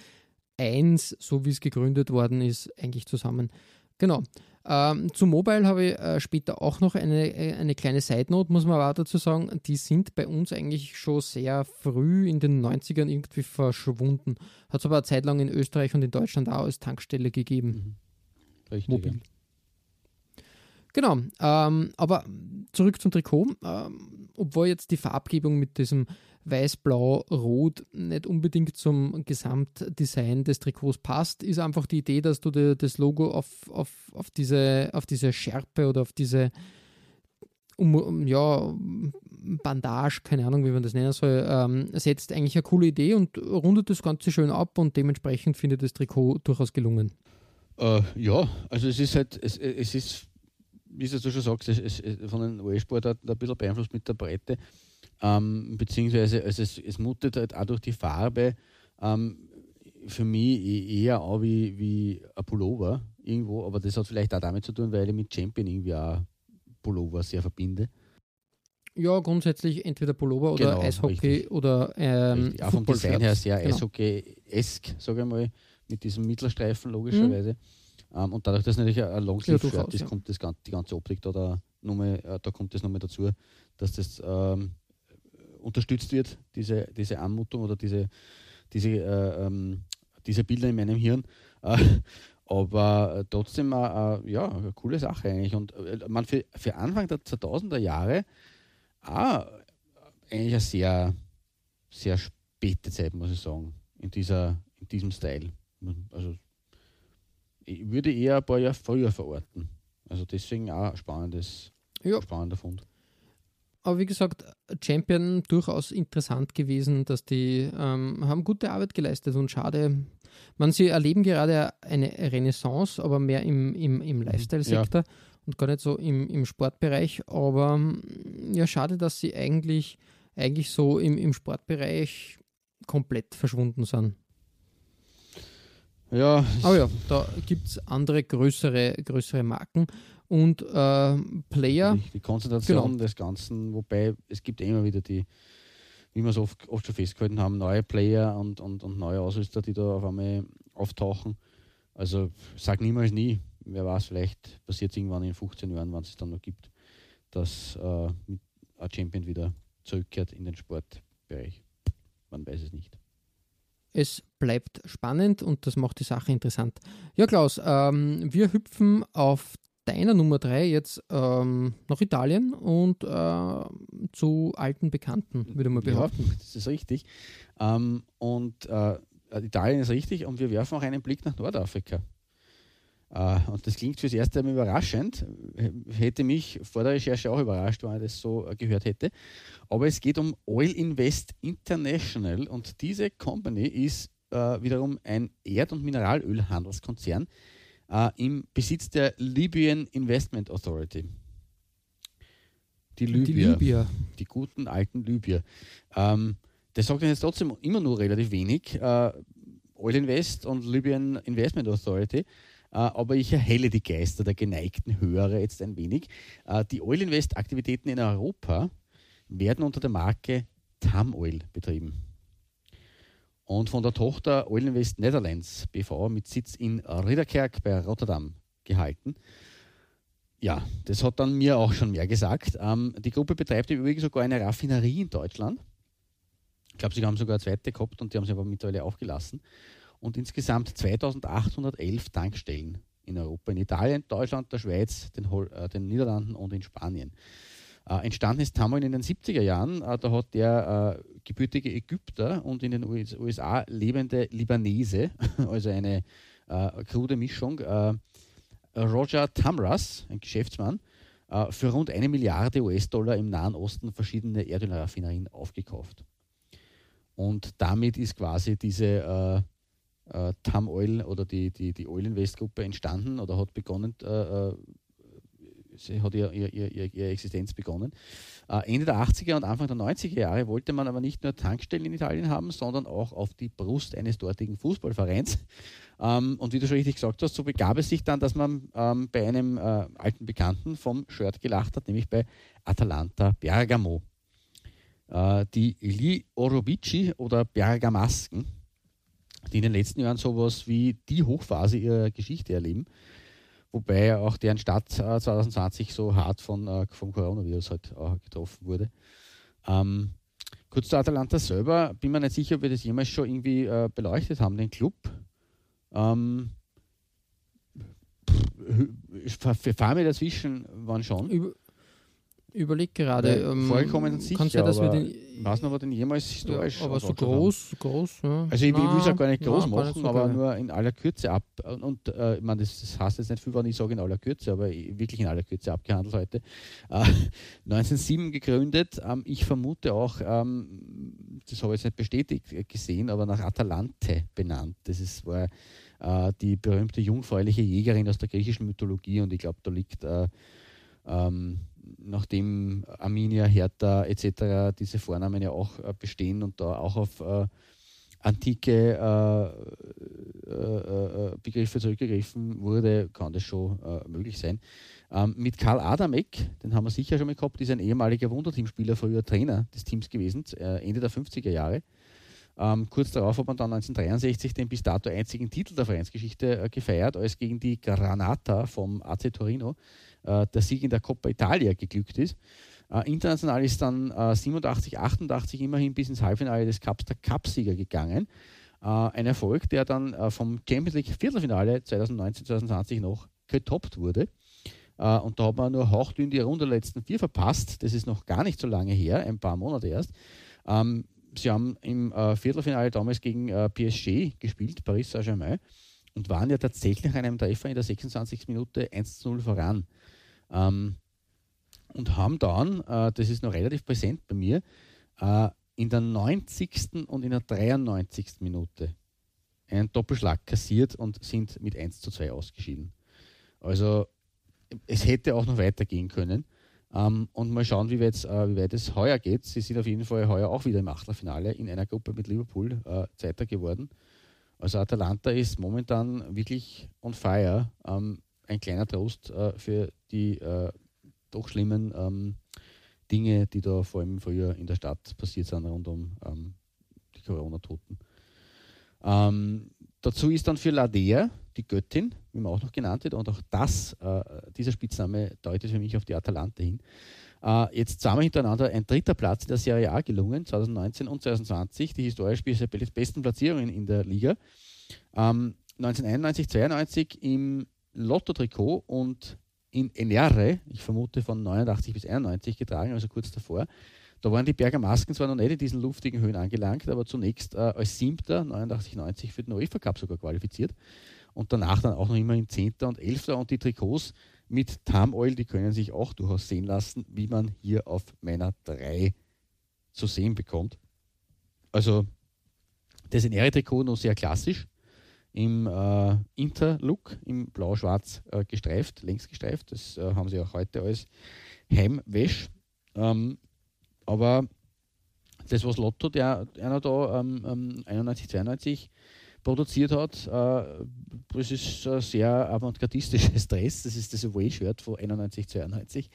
eins, so wie es gegründet worden ist, eigentlich zusammen. Genau. Ähm, zu Mobile habe ich äh, später auch noch eine, äh, eine kleine Side-Note, muss man aber dazu sagen. Die sind bei uns eigentlich schon sehr früh in den 90ern irgendwie verschwunden. Hat es aber eine Zeit lang in Österreich und in Deutschland auch als Tankstelle gegeben. Mhm. Richtig. Mobil. Ja. Genau, ähm, aber zurück zum Trikot. Ähm, obwohl jetzt die Farbgebung mit diesem Weiß-Blau-Rot nicht unbedingt zum Gesamtdesign des Trikots passt, ist einfach die Idee, dass du das Logo auf, auf, auf, diese, auf diese Schärpe oder auf diese um, ja, Bandage, keine Ahnung, wie man das nennen soll, ähm, setzt eigentlich eine coole Idee und rundet das Ganze schön ab und dementsprechend findet das Trikot durchaus gelungen. Äh, ja, also es ist halt, es, es ist, wie du schon sagst, es, es, von den US-Sportarten ein bisschen beeinflusst mit der Breite. Ähm, beziehungsweise also es, es mutet halt auch durch die Farbe ähm, für mich e-, eher auch wie, wie ein Pullover irgendwo, aber das hat vielleicht auch damit zu tun, weil ich mit Champion irgendwie auch Pullover sehr verbinde. Ja, grundsätzlich entweder Pullover oder genau, Eishockey richtig. oder ähm, Auch vom Design her sehr genau. Eishockey-esk, sage ich mal, mit diesem Mittelstreifen logischerweise. Mhm. Um, und dadurch, dass natürlich ein Longsleeve-Shirt ja, ist, ja. kommt das, die ganze Optik da, da, mehr, äh, da kommt das nochmal dazu, dass das ähm, unterstützt wird, diese, diese Anmutung oder diese, diese, äh, ähm, diese Bilder in meinem Hirn. Äh, aber trotzdem äh, ja, eine coole Sache eigentlich. Und äh, man für, für Anfang der 2000er Jahre auch eigentlich eine sehr, sehr späte Zeit, muss ich sagen, in, dieser, in diesem Style. Also ich würde eher ein paar Jahre früher verorten. Also deswegen auch ein spannendes, ja. spannender Fund. Aber wie gesagt, Champion durchaus interessant gewesen, dass die ähm, haben gute Arbeit geleistet und schade. Man, sie erleben gerade eine Renaissance, aber mehr im, im, im mhm. Lifestyle-Sektor ja. und gar nicht so im, im Sportbereich. Aber ja, schade, dass sie eigentlich, eigentlich so im, im Sportbereich komplett verschwunden sind. Ja. Aber ja, da gibt es andere größere, größere Marken und äh, Player. Die Konzentration genau. des Ganzen, wobei es gibt immer wieder die, wie wir es oft, oft schon festgehalten haben, neue Player und, und, und neue Ausrüster, die da auf einmal auftauchen. Also sag niemals nie. Wer weiß, vielleicht passiert es irgendwann in 15 Jahren, wann es dann noch gibt, dass äh, ein Champion wieder zurückkehrt in den Sportbereich. Man weiß es nicht. Es bleibt spannend und das macht die Sache interessant. Ja, Klaus, ähm, wir hüpfen auf deiner Nummer drei jetzt ähm, nach Italien und äh, zu alten Bekannten, würde man behaupten. Ja, das ist richtig. Ähm, und äh, Italien ist richtig und wir werfen auch einen Blick nach Nordafrika. Uh, und das klingt fürs erste Mal überraschend, hätte mich vor der Recherche auch überrascht, wenn ich das so uh, gehört hätte. Aber es geht um Oil Invest International und diese Company ist uh, wiederum ein Erd- und Mineralölhandelskonzern, äh, im Besitz der Libyan Investment Authority. Die Libyer. Die, Libyer. die guten alten Libyer. Ähm, das sagt jetzt trotzdem immer nur relativ wenig. Äh, Oil Invest und Libyan Investment Authority. Äh, aber ich erhelle die Geister der geneigten Hörer jetzt ein wenig. Äh, die Oil Invest Aktivitäten in Europa werden unter der Marke Tam Oil betrieben und von der Tochter Oil Invest Netherlands BV mit Sitz in Ridderkerk bei Rotterdam gehalten. Ja, das hat dann mir auch schon mehr gesagt. Ähm, die Gruppe betreibt im Übrigen sogar eine Raffinerie in Deutschland. Ich glaube, sie haben sogar eine zweite gehabt und die haben sie aber mittlerweile aufgelassen. Und insgesamt 2811 Tankstellen in Europa, in Italien, Deutschland, der Schweiz, den, Hol äh, den Niederlanden und in Spanien. Äh, entstanden ist Tamoil in den 70er Jahren. Äh, da hat der äh, gebürtige Ägypter und in den USA lebende Libanese, *laughs* also eine äh, krude Mischung, äh, Roger Tamras, ein Geschäftsmann, äh, für rund eine Milliarde US-Dollar im Nahen Osten verschiedene Erdölraffinerien aufgekauft. Und damit ist quasi diese äh, Tam Oil oder die, die, die Oil Invest Gruppe entstanden oder hat begonnen, äh, sie hat ihr, ihr, ihr, ihre Existenz begonnen. Äh, Ende der 80er und Anfang der 90er Jahre wollte man aber nicht nur Tankstellen in Italien haben, sondern auch auf die Brust eines dortigen Fußballvereins. Ähm, und wie du schon richtig gesagt hast, so begab es sich dann, dass man ähm, bei einem äh, alten Bekannten vom Shirt gelacht hat, nämlich bei Atalanta Bergamo. Äh, die Li Orobici oder Bergamasken, die in den letzten Jahren sowas wie die Hochphase ihrer Geschichte erleben, wobei auch deren Stadt äh, 2020 so hart von, äh, vom Coronavirus halt äh, getroffen wurde. Ähm, kurz zu Atalanta selber, bin mir nicht sicher, ob wir das jemals schon irgendwie äh, beleuchtet haben, den Club. Ähm, fahren wir dazwischen, wann schon? Über, überleg gerade. Ähm, vorgekommen sicher, kann sein, dass wir den, weiß noch, den jemals historisch ja, Aber so groß, haben. groß, ja. Also ich, ich will es ja gar nicht groß na, machen, nicht so aber nur in aller Kürze ab. Und äh, ich meine, das, das heißt jetzt nicht viel, wenn ich sage in aller Kürze, aber wirklich in aller Kürze abgehandelt heute. Äh, *laughs* 1907 gegründet. Ähm, ich vermute auch, ähm, das habe ich jetzt nicht bestätigt äh, gesehen, aber nach Atalante benannt. Das ist, war äh, die berühmte jungfräuliche Jägerin aus der griechischen Mythologie und ich glaube, da liegt äh, ähm, nachdem Arminia, Hertha etc. diese Vornamen ja auch äh, bestehen und da auch auf äh, antike äh, äh, äh Begriffe zurückgegriffen wurde, kann das schon äh, möglich sein. Ähm, mit Karl Adamek, den haben wir sicher schon mal gehabt, ist ein ehemaliger Wunderteamspieler, früher Trainer des Teams gewesen, Ende der 50er Jahre. Ähm, kurz darauf hat man dann 1963 den bis dato einzigen Titel der Vereinsgeschichte gefeiert, als gegen die Granata vom AC Torino äh, der Sieg in der Coppa Italia geglückt ist. Äh, international ist dann äh, 87, 88 immerhin bis ins Halbfinale des Cups der Cupsieger gegangen. Äh, ein Erfolg, der dann äh, vom Champions League Viertelfinale 2019-2020 noch getoppt wurde. Uh, und da hat man nur hauchdünn die Runde der letzten vier verpasst. Das ist noch gar nicht so lange her, ein paar Monate erst. Ähm, sie haben im Viertelfinale damals gegen PSG gespielt, Paris Saint-Germain, und waren ja tatsächlich nach einem Treffer in der 26. Minute 1-0 voran. Ähm, und haben dann, äh, das ist noch relativ präsent bei mir, äh, in der 90. und in der 93. Minute einen Doppelschlag kassiert und sind mit 1 zu 2 ausgeschieden. Also es hätte auch noch weitergehen können. Ähm, und mal schauen, wie weit, äh, wie weit es heuer geht. Sie sind auf jeden Fall heuer auch wieder im Achtelfinale in einer Gruppe mit Liverpool äh, Zweiter geworden. Also Atalanta ist momentan wirklich on fire. Ähm, ein kleiner Trost äh, für die äh, doch schlimmen ähm, Dinge, die da vor allem früher in der Stadt passiert sind, rund um ähm, die Corona-Toten. Ähm, dazu ist dann für Ladea, die Göttin, wie man auch noch genannt wird, und auch das, äh, dieser Spitzname deutet für mich auf die Atalante hin. Äh, jetzt zweimal hintereinander ein dritter Platz in der Serie A gelungen, 2019 und 2020, die historisch besten Platzierungen in der Liga. 1991, ähm, 92 im Lotto-Trikot und in Enere, ich vermute von 89 bis 91 getragen, also kurz davor. Da waren die Berger Masken zwar noch nicht in diesen luftigen Höhen angelangt, aber zunächst äh, als Siebter, 89, 90 für den UEFA Cup sogar qualifiziert und danach dann auch noch immer in Zehnter und Elfter und die Trikots mit Tam Oil, die können sich auch durchaus sehen lassen, wie man hier auf meiner 3 zu sehen bekommt. Also das Enere-Trikot noch sehr klassisch, im äh, Inter-Look, im blau-schwarz äh, gestreift, längs gestreift. Das äh, haben sie auch heute als Heimwäsch. Ähm, aber das, was Lotto, der einer da ähm, 91, ähm, 92 produziert hat, äh, das ist ein sehr avantgardistisches *laughs* Dress. Das ist das Away-Shirt von 91, 92.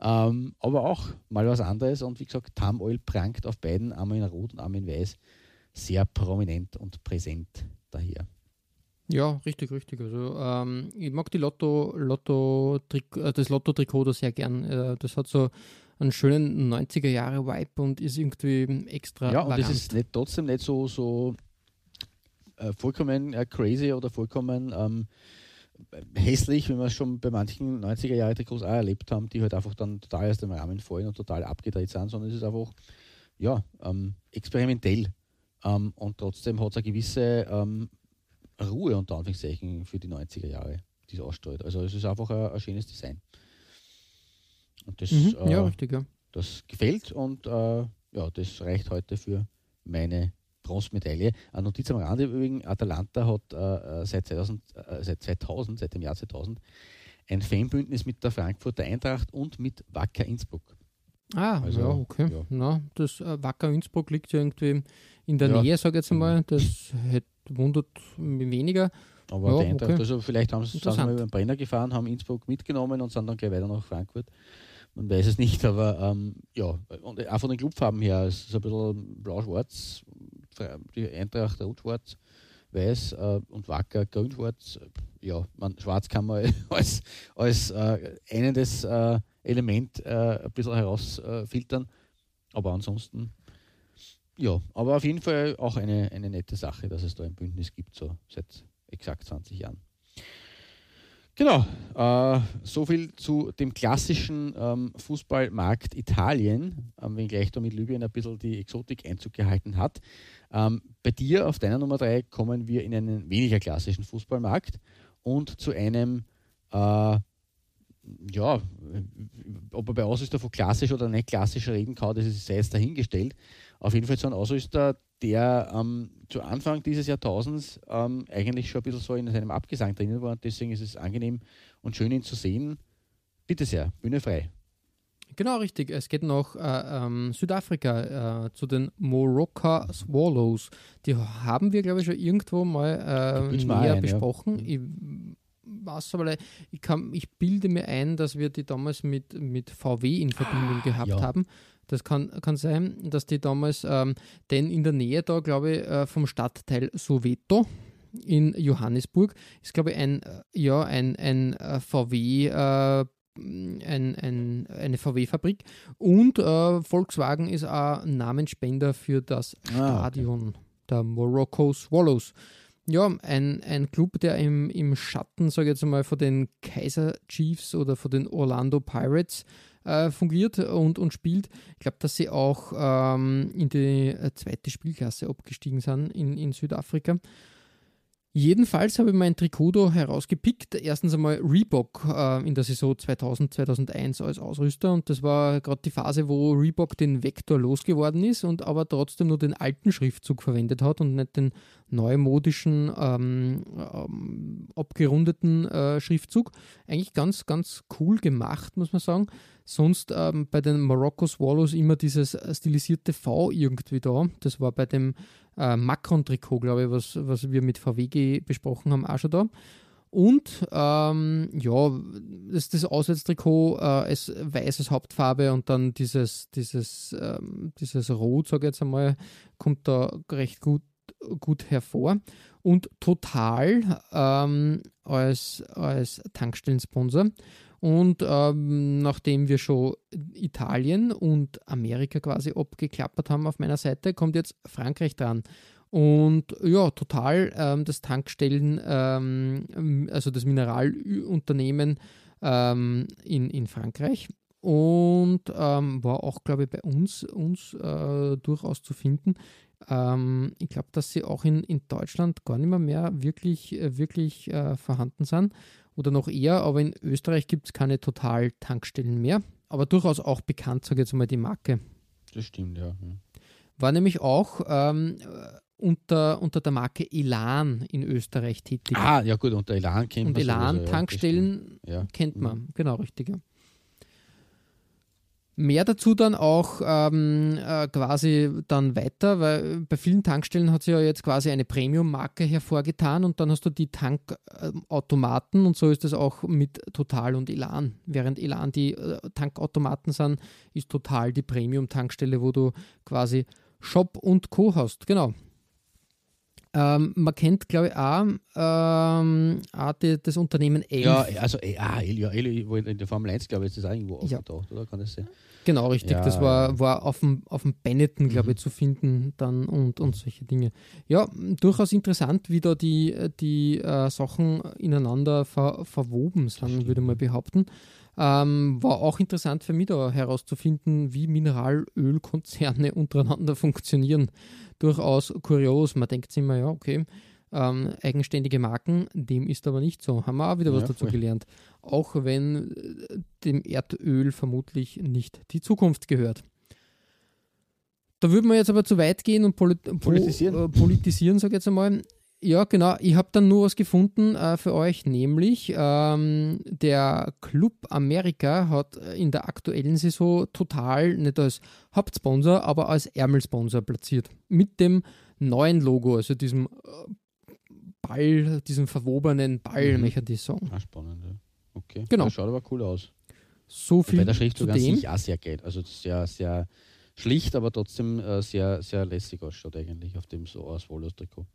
Ähm, aber auch mal was anderes. Und wie gesagt, Tam Oil prangt auf beiden, einmal in Rot und einmal in Weiß, sehr prominent und präsent daher. Ja, richtig, richtig. Also ähm, ich mag die Lotto, Lotto äh, das Lotto-Trikot da sehr gern. Äh, das hat so einen schönen 90er Jahre Vibe und ist irgendwie extra. Ja, und das ist nicht, trotzdem nicht so, so äh, vollkommen äh, crazy oder vollkommen ähm, hässlich, wenn wir es schon bei manchen 90er Jahre Trikots auch erlebt haben, die halt einfach dann total aus dem Rahmen fallen und total abgedreht sind, sondern es ist einfach ja, ähm, experimentell. Ähm, und trotzdem hat es eine gewisse ähm, Ruhe unter Anführungszeichen für die 90er Jahre, die es ausstrahlt. Also es ist einfach ein, ein schönes Design. Und das, Mhm, äh, ja, richtig, ja. das gefällt und äh, ja, das reicht heute für meine Bronzemedaille. Eine Notiz am Rande übrigens, Atalanta hat äh, seit, 2000, äh, seit 2000, seit dem Jahr 2000, ein Fanbündnis mit der Frankfurter Eintracht und mit Wacker Innsbruck. Ah, Also, ja, okay. ja. Na, das äh, Wacker Innsbruck liegt ja irgendwie in der Ja. Nähe, sage ich jetzt einmal. Das *clears throat* hätte wundert mich weniger. Aber Ja, Eintracht, okay. also vielleicht haben sie, Interessant. mal über den Brenner gefahren, haben Innsbruck mitgenommen und sind dann gleich weiter nach Frankfurt. Man weiß es nicht, aber ähm, ja, und auch von den Clubfarben her, es ist ein bisschen blau-schwarz, die Eintracht rot-schwarz, weiß äh, und Wacker grün-schwarz. Ja, man, schwarz kann man *laughs* als, als äh, einendes äh, Element äh, ein bisschen herausfiltern, aber ansonsten ja, aber auf jeden Fall auch eine, eine nette Sache, dass es da ein Bündnis gibt, so seit exakt 20 Jahren. Genau, äh, so viel zu dem klassischen ähm, Fußballmarkt Italien, ähm, wenngleich da mit Libyen ein bisschen die Exotik Einzug gehalten hat. Ähm, bei dir auf deiner Nummer 3 kommen wir in einen weniger klassischen Fußballmarkt und zu einem, äh, ja, ob er bei Ausrüster von klassisch oder nicht klassisch reden kann, das ist, jetzt dahingestellt. Auf jeden Fall zu einem Ausrüster, der ähm, zu Anfang dieses Jahrtausends ähm, eigentlich schon ein bisschen so in seinem Abgesang drinnen war. Und deswegen ist es angenehm und schön, ihn zu sehen. Bitte sehr, Bühne frei. Genau, richtig. Es geht nach äh, ähm, Südafrika äh, zu den Morocco Swallows. Die haben wir, glaube ich, schon irgendwo mal äh, näher einen, ja. besprochen. Ich weiß aber, ich, kann, ich bilde mir ein, dass wir die damals mit, mit VW in Verbindung gehabt ja. haben. Das kann, kann sein, dass die damals, ähm, denn in der Nähe da, glaube ich, äh, vom Stadtteil Soweto in Johannesburg ist, glaube ich, ein, äh, ja, ein, ein äh, VW, äh, ein, ein, eine VW-Fabrik und äh, Volkswagen ist auch Namensspender für das Ah, Stadion der Morocco Swallows. Ja, ein, ein Club, der im, im Schatten, sage ich jetzt einmal, von den Kaiser Chiefs oder von den Orlando Pirates äh, fungiert und, und spielt. Ich glaube, dass sie auch ähm, in die äh, zweite Spielklasse abgestiegen sind in, in Südafrika. Jedenfalls habe ich mein Trikot herausgepickt. Erstens einmal Reebok äh, in der Saison 2000, 2001 als Ausrüster und das war gerade die Phase, wo Reebok den Vektor losgeworden ist und aber trotzdem nur den alten Schriftzug verwendet hat und nicht den neumodischen, ähm, ähm, abgerundeten äh, Schriftzug. Eigentlich ganz, ganz cool gemacht, muss man sagen. Sonst ähm, bei den Morocco Swallows immer dieses stilisierte V irgendwie da. Das war bei dem äh, Macron-Trikot, glaube ich, was, was wir mit VW besprochen haben, auch schon da. Und ähm, ja, das, das Auswärtstrikot äh, als weißes Hauptfarbe und dann dieses, dieses, ähm, dieses Rot, sage ich jetzt einmal, kommt da recht gut, gut hervor. Und total ähm, als, als Tankstellensponsor. Und ähm, nachdem wir schon Italien und Amerika quasi abgeklappert haben auf meiner Seite, kommt jetzt Frankreich dran. Und ja, total ähm, das Tankstellen, ähm, also das Mineralunternehmen ähm, in, in Frankreich. Und ähm, war auch, glaube ich, bei uns, uns äh, durchaus zu finden. Ähm, ich glaube, dass sie auch in, in Deutschland gar nicht mehr, mehr wirklich, äh, wirklich äh, vorhanden sind oder noch eher, aber in Österreich gibt es keine Total-Tankstellen mehr. Aber durchaus auch bekannt, sage ich jetzt mal, die Marke. Das stimmt, ja. ja. War nämlich auch ähm, unter, unter der Marke Elan in Österreich tätig. Ah, ja gut, und der Elan kennt Und man ja, das Elan-Tankstellen stimmt. Ja. kennt man, genau richtig. Mehr dazu dann auch ähm, äh, quasi dann weiter, weil bei vielen Tankstellen hat sie ja jetzt quasi eine Premium-Marke hervorgetan und dann hast du die Tankautomaten und so ist es auch mit Total und Elan. Während Elan die äh, Tankautomaten sind, ist Total die Premium-Tankstelle, wo du quasi Shop und Co. hast. Genau. Ähm, man kennt, glaube ich, auch, ähm, auch die, das Unternehmen Elf. Ja, also, eh, ah, ja, El- wo in der Formel 1, glaube ich, ist das auch irgendwo Ja. aufgetaucht, oder? Kann das sein? Genau, richtig. Ja, das war, war auf dem, auf dem Benetton, glaube ich, zu finden dann und, und solche Dinge. Ja, durchaus interessant, wie da die, die äh, Sachen ineinander ver, verwoben sind, würde mal behaupten. Ähm, war auch interessant für mich da herauszufinden, wie Mineralölkonzerne *laughs* untereinander funktionieren. Durchaus kurios. Man denkt sich immer, ja, okay, ähm, eigenständige Marken, dem ist aber nicht so. Haben wir auch wieder was Ja, dazu voll. gelernt. Auch wenn äh, dem Erdöl vermutlich nicht die Zukunft gehört. Da würden wir jetzt aber zu weit gehen und polit Politisieren. Po äh, politisieren, sage ich jetzt einmal. Ja, genau. Ich habe dann nur was gefunden äh, für euch, nämlich ähm, der Club Amerika hat in der aktuellen Saison total nicht als Hauptsponsor, aber als Ärmelsponsor platziert. Mit dem neuen Logo, also diesem äh, Ball, diesem verwobenen Ball, Mhm. möchte ich das sagen. Ah, spannend, ja. Okay. Genau. Das schaut aber cool aus. So viel der zu Schriftzug an dem. sich auch sehr geht. Also sehr, sehr schlicht, aber trotzdem äh, sehr, sehr lässig ausschaut eigentlich auf dem so Swallows-Trikot.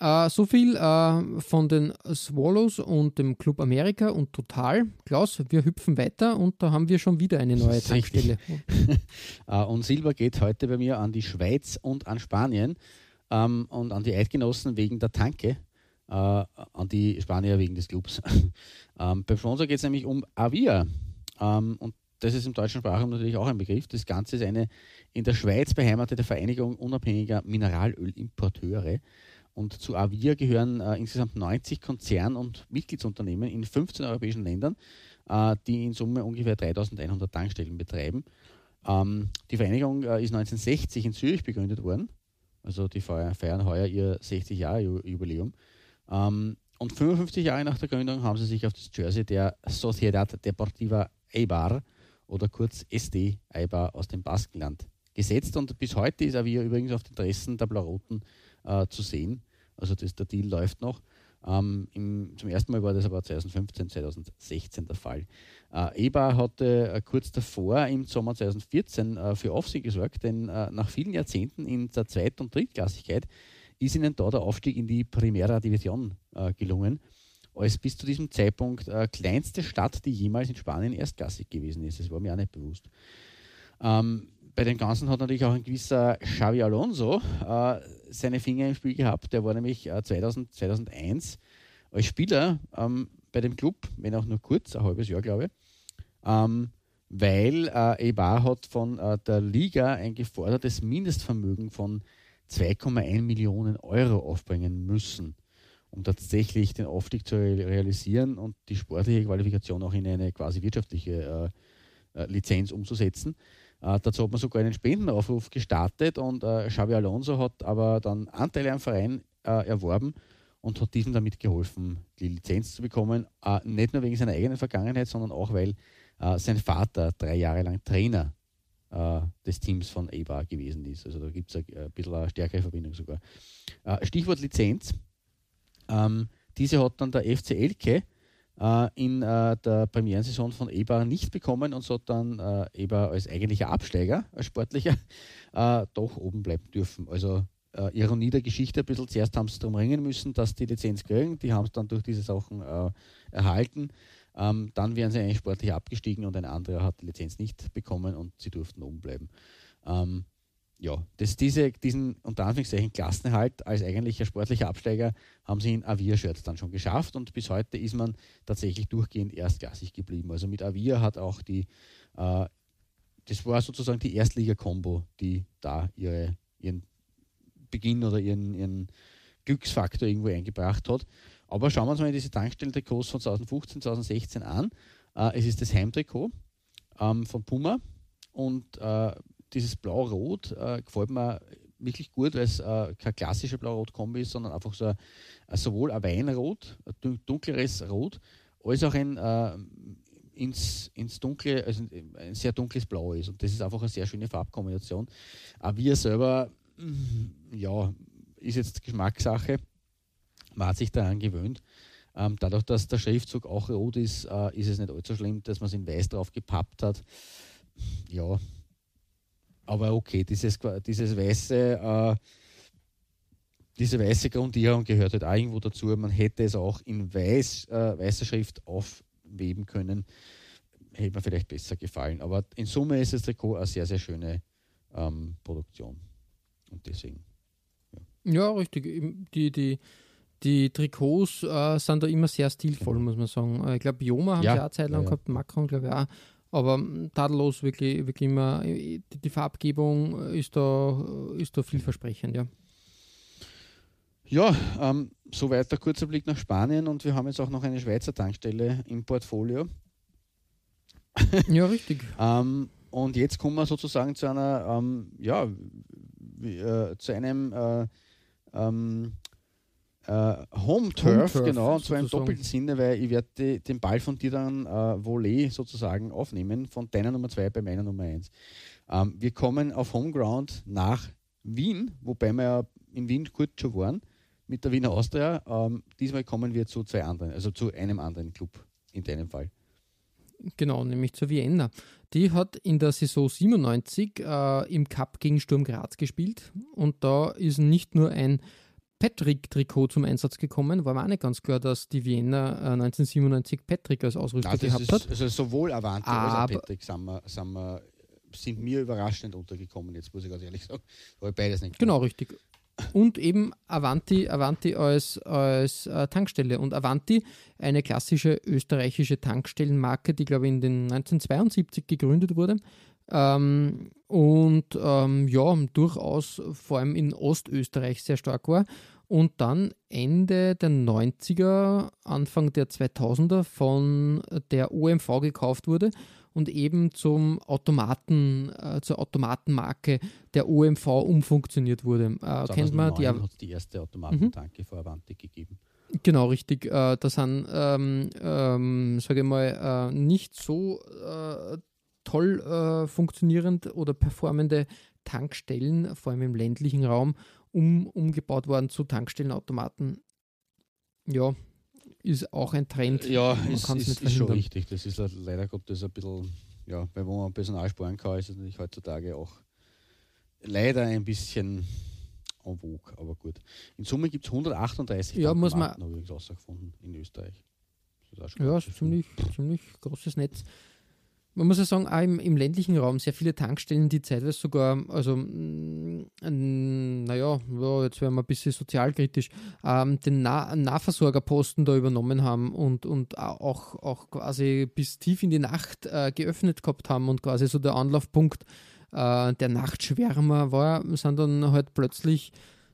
Äh, so viel äh, von den Swallows und dem Club Amerika und Total. Klaus, wir hüpfen weiter und da haben wir schon wieder eine neue. *laughs* Tankstelle. *laughs* Äh, und Silber geht heute bei mir an die Schweiz und an Spanien ähm, und an die Eidgenossen wegen der Tanke, äh, an die Spanier wegen des Clubs. *laughs* ähm, beim Sponsor geht es nämlich um Avia. Ähm, und das ist im deutschen Sprachraum natürlich auch ein Begriff. Das Ganze ist eine in der Schweiz beheimatete Vereinigung unabhängiger Mineralölimporteure. Und zu Avia gehören äh, insgesamt 90 Konzern- und Mitgliedsunternehmen in 15 europäischen Ländern, äh, die in Summe ungefähr 3100 Tankstellen betreiben. Ähm, die Vereinigung äh, ist 1960 in Zürich begründet worden. Also die feiern, feiern heuer ihr 60-Jahre-Jubiläum. Ähm, und 55 Jahre nach der Gründung haben sie sich auf das Jersey der Sociedad Deportiva Eibar oder kurz SD Eibar aus dem Baskenland gesetzt. Und bis heute ist Avia übrigens auf den Dressen der Blauroten äh, zu sehen. Also das, der Deal läuft noch. Ähm, im, zum ersten Mal war das aber 2015, 2016 der Fall. Äh, EBA hatte äh, kurz davor im Sommer 2014 äh, für Aufsehen gesorgt, denn äh, nach vielen Jahrzehnten in der Zweit- und Drittklassigkeit ist ihnen da der Aufstieg in die Primera Division äh, gelungen, als bis zu diesem Zeitpunkt äh, kleinste Stadt, die jemals in Spanien erstklassig gewesen ist. Das war mir auch nicht bewusst. Ähm, bei dem Ganzen hat natürlich auch ein gewisser Xavi Alonso äh, seine Finger im Spiel gehabt. Der war nämlich äh, 2000, 2001 als Spieler ähm, bei dem Club, wenn auch nur kurz, ein halbes Jahr glaube ich, ähm, weil äh, Eibar hat von äh, der Liga ein gefordertes Mindestvermögen von 2,1 Millionen Euro aufbringen müssen, um tatsächlich den Aufstieg zu re- realisieren und die sportliche Qualifikation auch in eine quasi wirtschaftliche äh, äh, Lizenz umzusetzen. Äh, dazu hat man sogar einen Spendenaufruf gestartet und äh, Xavi Alonso hat aber dann Anteile am Verein äh, erworben und hat diesem damit geholfen, die Lizenz zu bekommen. Äh, nicht nur wegen seiner eigenen Vergangenheit, sondern auch, weil äh, sein Vater drei Jahre lang Trainer des Teams von Eibar gewesen ist. Also da gibt es ein, bisschen eine stärkere Verbindung sogar. Stichwort Lizenz. Ähm, diese hat dann der FC Elke in äh, der Premierensaison von Eber nicht bekommen und so dann äh, Eber als eigentlicher Absteiger, als sportlicher, *laughs* äh, doch oben bleiben dürfen. Also äh, Ironie der Geschichte ein bisschen. Zuerst haben sie darum ringen müssen, dass die Lizenz kriegen. Die haben es dann durch diese Sachen äh, erhalten. Ähm, dann wären sie eigentlich sportlich abgestiegen und ein anderer hat die Lizenz nicht bekommen und sie durften oben bleiben. Ähm, ja, das, diese, diesen unter Anführungszeichen Klassenerhalt als eigentlicher sportlicher Absteiger haben sie in Avia-Shirts dann schon geschafft und bis heute ist man tatsächlich durchgehend erstklassig geblieben. Also mit Avia hat auch die, äh, das war sozusagen die Erstliga-Kombo, die da ihre, ihren Beginn oder ihren, ihren Glücksfaktor irgendwo eingebracht hat. Aber schauen wir uns mal diese Tankstellentrikots von 2015, 2016 an. Äh, es ist das Heimtrikot ähm, von Puma und äh, dieses Blau-Rot äh, gefällt mir wirklich gut, weil es äh, kein klassischer Blau-Rot-Kombi ist, sondern einfach so ein, sowohl ein Weinrot, ein dun- dunkleres Rot, als auch ein äh, ins, ins Dunkle, also ein sehr dunkles Blau ist. Und das ist einfach eine sehr schöne Farbkombination. Auch wir selber, mm, ja, ist jetzt Geschmackssache. Man hat sich daran gewöhnt. Ähm, dadurch, dass der Schriftzug auch rot ist, äh, ist es nicht allzu schlimm, dass man es in weiß drauf gepappt hat. Ja, aber okay, dieses, dieses weiße, äh, diese weiße Grundierung gehört halt auch irgendwo dazu. Man hätte es auch in weiß, äh, weißer Schrift aufweben können. hätte mir vielleicht besser gefallen. Aber in Summe ist das Trikot eine sehr, sehr schöne ähm, Produktion. Und deswegen. Ja, richtig. Die, die, die Trikots äh, sind da immer sehr stilvoll, muss man sagen. Äh, ich glaube, Bioma haben Ja. sie auch eine Zeit lang Ja, ja. gehabt, Macron, glaube ich auch. Aber mm, tadellos wirklich, wirklich immer, äh, die, Farbgebung ist da, ist da vielversprechend, ja. Ja, ähm, soweit der kurze Blick nach Spanien und wir haben jetzt auch noch eine Schweizer Tankstelle im Portfolio. Ja, *laughs* richtig. Ähm, und jetzt kommen wir sozusagen zu einer, ähm, ja, äh, zu einem äh, ähm, äh, Home Turf, Home-Turf, genau, und zwar im doppelten Sinne, weil ich werde den Ball von dir dann äh, Volley sozusagen aufnehmen, von deiner Nummer 2 bei meiner Nummer 1. Ähm, wir kommen auf Homeground nach Wien, wobei wir ja in Wien kurz schon waren, mit der Wiener Austria. Ähm, diesmal kommen wir zu zwei anderen, also zu einem anderen Club in deinem Fall. Genau, nämlich zur Vienna. Die hat in der Saison 97 äh, im Cup gegen Sturm Graz gespielt und da ist nicht nur ein Patrick-Trikot zum Einsatz gekommen, war mir auch nicht ganz klar, dass die Vienna äh, 1997 Patrick als Ausrüster Nein, gehabt ist, hat. also sowohl Avanti als auch Patrick sind, wir, sind, wir, sind mir überraschend untergekommen, jetzt muss ich ganz ehrlich sagen. Habe beides nicht Genau, richtig. Und eben Avanti, Avanti als, als äh, Tankstelle. Und Avanti, eine klassische österreichische Tankstellenmarke, die, glaube ich, in den 1972 gegründet wurde. Ähm, und ähm, ja, durchaus vor allem in Ostösterreich sehr stark war. Und dann Ende der 90er, Anfang der 2000er von der OMV gekauft wurde und eben zum Automaten, äh, zur Automatenmarke der OMV umfunktioniert wurde. Äh, kennt man die, hat die erste Automatentanke vor Avanti gegeben. Genau, richtig. Äh, das sind, ähm, ähm, sage ich mal, äh, nicht so äh, toll äh, funktionierend oder performende Tankstellen, vor allem im ländlichen Raum, um, umgebaut worden zu Tankstellenautomaten. Ja, ist auch ein Trend. Ja, Man ist, ist, nicht ist schon richtig. Das ist le- leider Gottes ein bisschen, ja, weil wo man Personal sparen kann, ist es natürlich heutzutage auch leider ein bisschen en vogue, aber gut. In Summe gibt es 138 Ja, muss man- habe ich rausgefunden, in Österreich. Ja, ziemlich, ziemlich großes Netz. Man muss ja sagen, auch im, im ländlichen Raum sehr viele Tankstellen, die zeitweise sogar, also, mm, naja, ja, jetzt werden wir ein bisschen sozialkritisch, ähm, den nah Nahversorgerposten da übernommen haben und, und auch, auch quasi bis tief in die Nacht äh, geöffnet gehabt haben und quasi so der Anlaufpunkt äh, der Nachtschwärmer war, sind dann halt plötzlich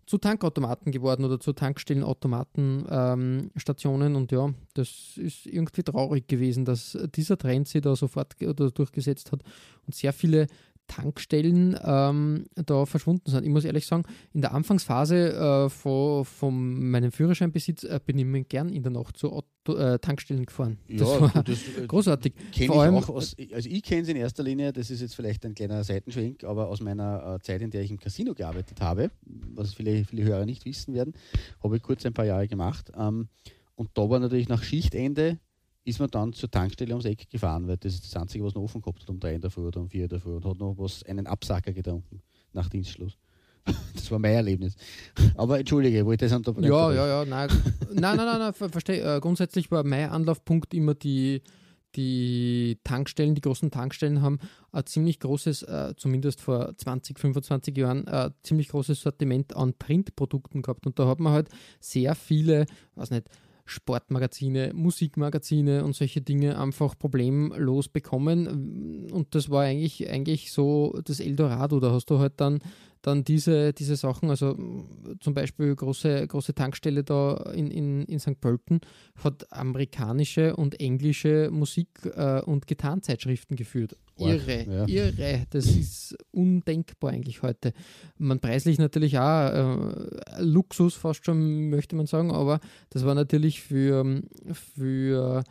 zu Tankautomaten geworden oder zu Tankstellenautomatenstationen. Ähm, und ja, das ist irgendwie traurig gewesen, dass dieser Trend sich da sofort ge- durchgesetzt hat und sehr viele Tankstellen ähm, da verschwunden sind. Ich muss ehrlich sagen, in der Anfangsphase äh, von, von meinem Führerscheinbesitz äh, bin ich mir gern in der Nacht zu Auto, äh, Tankstellen gefahren. Das Ja, war das, äh, großartig. Kenne ich allem- auch aus, also ich kenne es in erster Linie, das ist jetzt vielleicht ein kleiner Seitenschwenk, aber aus meiner äh, Zeit, in der ich im Casino gearbeitet habe, was viele, viele Hörer nicht wissen werden, habe ich kurz ein paar Jahre gemacht. Ähm, und da war natürlich nach Schichtende, ist man dann zur Tankstelle ums Eck gefahren, weil das ist das Einzige, was noch offen gehabt hat um drei in der Früh oder um vier in der Früh und hat noch was, einen Absacker getrunken nach Dienstschluss. *laughs* Das war mein Erlebnis. Aber entschuldige, wollte ich das unterbrechen? Ja, ja, ja, nein, nein, nein, nein, nein ver verstehe. Äh, grundsätzlich war mein Anlaufpunkt immer die, die Tankstellen, die großen Tankstellen haben ein ziemlich großes, äh, zumindest vor 20, 25 Jahren, äh, ziemlich großes Sortiment an Printprodukten gehabt. Und da hat man halt sehr viele, weiß nicht, Sportmagazine, Musikmagazine und solche Dinge einfach problemlos bekommen. Und das war eigentlich, eigentlich so das Eldorado. Da hast du halt dann, dann diese, diese Sachen, also zum Beispiel große, große Tankstelle da in, in, in St. Pölten hat amerikanische und englische Musik- äh, und Gitarrenzeitschriften geführt. Irre, ja. irre. Das ist undenkbar eigentlich heute. Man preislich natürlich auch äh, Luxus fast schon, möchte man sagen, aber das war natürlich für, für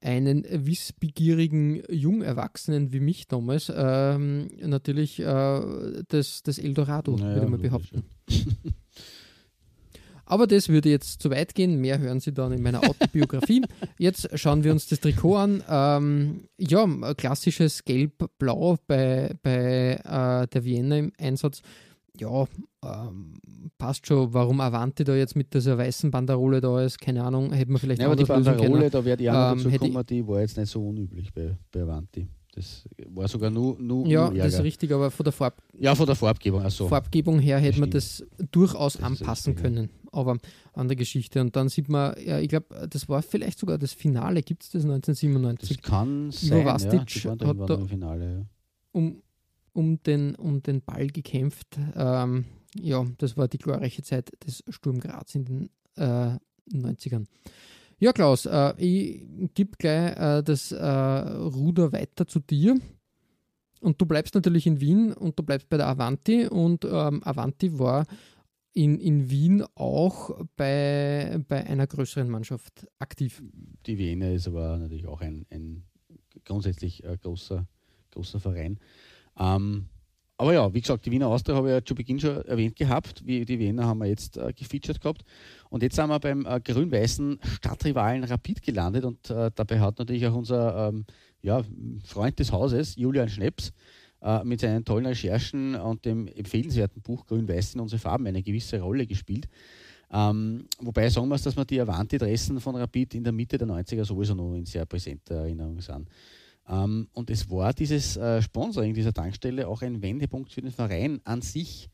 einen wissbegierigen Jungerwachsenen wie mich damals ähm, natürlich äh, das, das Eldorado, Naja, würde man behaupten. *laughs* Aber das würde jetzt zu weit gehen. Mehr hören Sie dann in meiner Autobiografie. *laughs* Jetzt schauen wir uns das Trikot an. Ähm, ja, klassisches Gelb-Blau bei, bei äh, der Vienna im Einsatz. ja, ähm, passt schon, warum Avanti da jetzt mit dieser weißen Banderole da ist, keine Ahnung, hätte man vielleicht ja, aber die Banderole, da werde ich auch Ähm, dazu kommen, die war jetzt nicht so unüblich bei, bei Avanti. Das war sogar nur, nur, Ja, das ist richtig, aber von der Farb Ja, von der Farbgebung, also. Farbgebung her hätte man das durchaus Das anpassen richtig, ja. können. Aber an der Geschichte. Und dann sieht man, ja, ich glaube, das war vielleicht sogar das Finale, gibt es das Das 1997, kann sein, ja. Vastic waren hat da- Finale, ja. um, um, den, um den Ball gekämpft. Ähm, ja, das war die glorreiche Zeit des Sturm Graz in den äh, 90ern. Ja, Klaus, äh, ich gebe gleich äh, das äh, Ruder weiter zu dir. Und du bleibst natürlich in Wien und du bleibst bei der Avanti. Und ähm, Avanti war in, in Wien auch bei, bei einer größeren Mannschaft aktiv. Die Wiener ist aber natürlich auch ein, ein grundsätzlich äh, großer, großer Verein. Ähm, aber ja, wie gesagt, die Wiener Austria habe ich ja zu Beginn schon erwähnt gehabt. Wie die Wiener haben wir jetzt äh, gefeatured gehabt. Und jetzt sind wir beim äh, grün-weißen Stadtrivalen Rapid gelandet und äh, dabei hat natürlich auch unser ähm, ja, Freund des Hauses, Julian Schneps, äh, mit seinen tollen Recherchen und dem empfehlenswerten Buch Grün-Weiß in unsere Farben eine gewisse Rolle gespielt. Ähm, wobei sagen wir es, dass wir die Avanti-Dressen von Rapid in der Mitte der 90er sowieso noch in sehr präsenter Erinnerung sind. Ähm, und es war dieses äh, Sponsoring dieser Tankstelle auch ein Wendepunkt für den Verein an sich.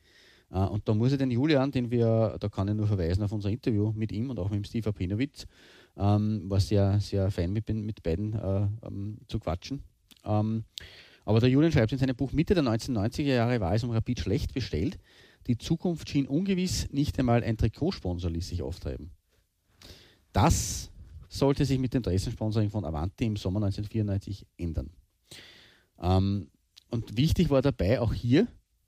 Äh, und da muss ich den Julian, den wir, da kann ich nur verweisen auf unser Interview mit ihm und auch mit dem Steve Apinowitz, ähm, war sehr, sehr fein mit, mit beiden äh, ähm, zu quatschen. Ähm, aber der Julian schreibt in seinem Buch, Mitte der 1990er Jahre war es um Rapid schlecht bestellt. Die Zukunft schien ungewiss, nicht einmal ein Trikotsponsor ließ sich auftreiben. Das sollte sich mit dem Dressensponsoring von Avanti im Sommer 1994 ändern. Ähm, und wichtig war dabei auch hier,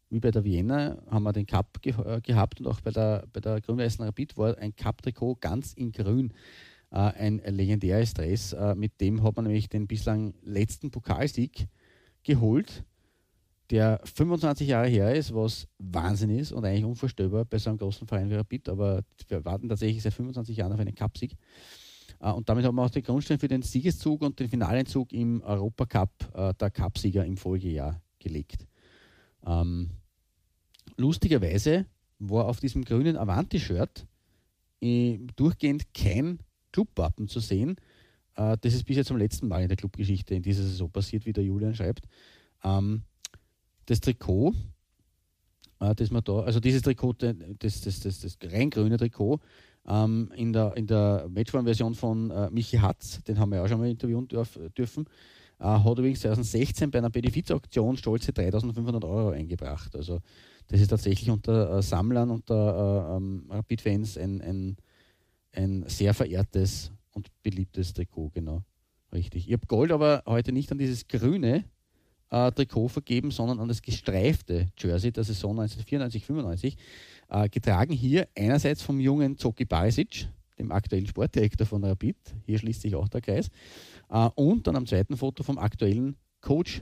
wie bei der Vienna, haben wir den Cup ge äh, gehabt und auch bei der, bei der grün-weißen Rapid war ein Cup-Trikot ganz in grün. Äh, ein legendäres Dress. Äh, mit dem hat man nämlich den bislang letzten Pokalsieg geholt, der 25 Jahre her ist, was Wahnsinn ist und eigentlich unvorstellbar bei so einem großen Verein wie Rapid, aber wir warten tatsächlich seit 25 Jahren auf einen Cupsieg. Und damit haben wir auch den Grundstein für den Siegeszug und den Finalenzug im Europacup äh, der Cupsieger im Folgejahr gelegt. Ähm, lustigerweise war auf diesem grünen Avanti-Shirt äh, durchgehend kein Clubwappen zu sehen. Äh, das ist bisher zum letzten Mal in der Clubgeschichte in dieser Saison passiert, wie der Julian schreibt. Ähm, das Trikot, äh, man da, also dieses Trikot, äh, das, das, das, das rein grüne Trikot, ähm, in der, in der Matchform-Version von äh, Michi Hatz, den haben wir auch schon mal interviewen dürf, dürfen, äh, hat übrigens 2016 bei einer Benefizaktion stolze 3500 Euro eingebracht. Also das ist tatsächlich unter äh, Sammlern, unter äh, ähm, Rapid-Fans ein, ein, ein sehr verehrtes und beliebtes Trikot, genau. Richtig. Ich habe Gold aber heute nicht an dieses grüne äh, Trikot vergeben, sondern an das gestreifte Jersey der Saison 1994-95. Äh, getragen hier einerseits vom jungen Zoki Barisic, dem aktuellen Sportdirektor von Rapid, hier schließt sich auch der Kreis, äh, und dann am zweiten Foto vom aktuellen Coach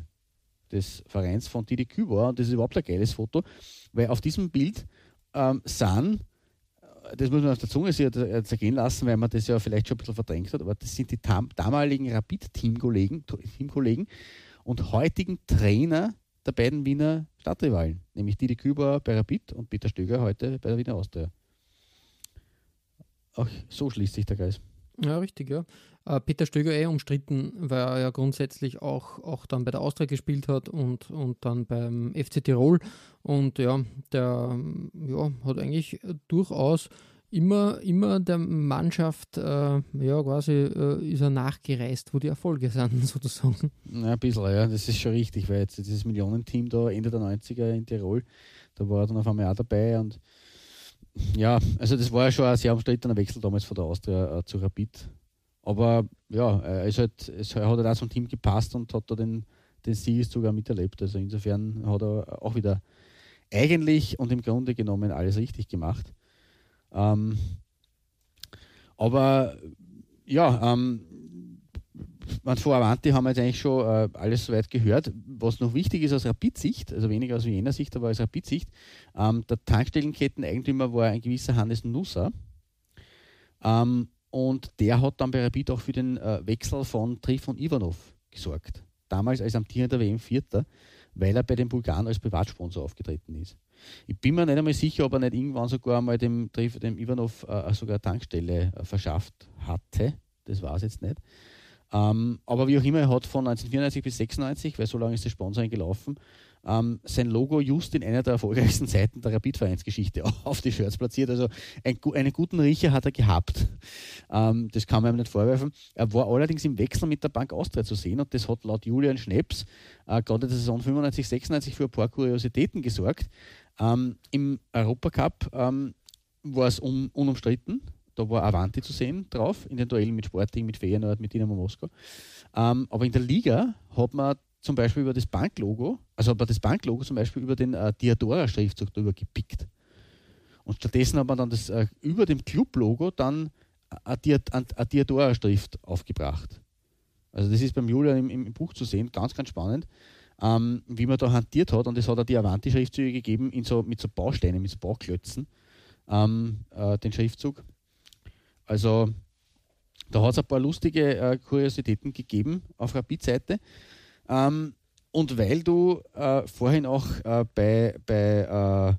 des Vereins von Didi Kübauer. Und das ist überhaupt ein geiles Foto, weil auf diesem Bild ähm, sind, äh, das muss man auf der Zunge äh, zergehen lassen, weil man das ja vielleicht schon ein bisschen verdrängt hat, aber das sind die damaligen Rapid-Teamkollegen Teamkollegen und heutigen Trainer der beiden Wiener Stadtrivalen, nämlich Didi Kübauer bei Rapid und Peter Stöger heute bei der Wiener Austria. Auch so schließt sich der Kreis. Ja, richtig, ja. Äh, Peter Stöger eh umstritten, weil er ja grundsätzlich auch, auch dann bei der Austria gespielt hat und, und dann beim FC Tirol. Und ja, der ja, hat eigentlich durchaus immer, immer der Mannschaft, äh, ja, quasi äh, ist er nachgereist, wo die Erfolge sind, *laughs* sozusagen. Ja, ein bisschen, ja, das ist schon richtig, weil jetzt dieses Millionenteam da Ende der 90er in Tirol, da war er dann auf einmal auch dabei und ja, also das war ja schon ein sehr umstrittener Wechsel damals von der Austria äh, zu Rapid. Aber ja, er, ist halt, es, hat halt auch zum Team gepasst und hat da den, den Siegeszug auch miterlebt. Also insofern hat er auch wieder eigentlich und im Grunde genommen alles richtig gemacht. Ähm, aber ja, ähm, man vor Avanti haben wir jetzt eigentlich schon äh, alles soweit gehört. Was noch wichtig ist aus Rapid-Sicht, also weniger aus Wiener Sicht, aber aus Rapid-Sicht, ähm, der Tankstellenketteneigentümer war ein gewisser Hannes Nusser. Ähm, und der hat dann bei Rapid auch für den äh, Wechsel von Trifon Ivanov gesorgt. Damals als amtierender WM-Vierter, weil er bei den Bulgaren als Privatsponsor aufgetreten ist. Ich bin mir nicht einmal sicher, ob er nicht irgendwann sogar mal dem, dem Ivanov äh, sogar eine Tankstelle äh, verschafft hatte. Das war es jetzt nicht. Ähm, aber wie auch immer, er hat von 1994 bis 96, weil so lange ist das Sponsoring gelaufen, ähm, sein Logo just in einer der erfolgreichsten Seiten der Rapid-Vereinsgeschichte *laughs* auf die Shirts platziert. Also ein, einen guten Riecher hat er gehabt. Ähm, das kann man ihm nicht vorwerfen. Er war allerdings im Wechsel mit der Bank Austria zu sehen und das hat laut Julian Schneps äh, gerade in der Saison 95, 96 für ein paar Kuriositäten gesorgt. Ähm, Im Europacup ähm, war es un unumstritten. Da war Avanti zu sehen drauf, in den Duellen mit Sporting, mit Feyenoord, mit Dynamo Moskau. Ähm, aber in der Liga hat man zum Beispiel über das Banklogo, also hat man das Banklogo zum Beispiel über den äh, Diadora-Schriftzug drüber gepickt. Und stattdessen hat man dann das äh, über dem Club-Logo dann eine Diadora-Schrift aufgebracht. Also das ist beim Julian im, im, Buch zu sehen, ganz, ganz spannend, ähm, wie man da hantiert hat. Und es hat auch die Avanti-Schriftzüge gegeben in so, mit so Bausteinen, mit so Bauklötzen, ähm, äh, den Schriftzug. Also da hat es ein paar lustige äh, Kuriositäten gegeben auf Rapid-Seite. Ähm, und weil du äh, vorhin auch äh, bei, bei, äh,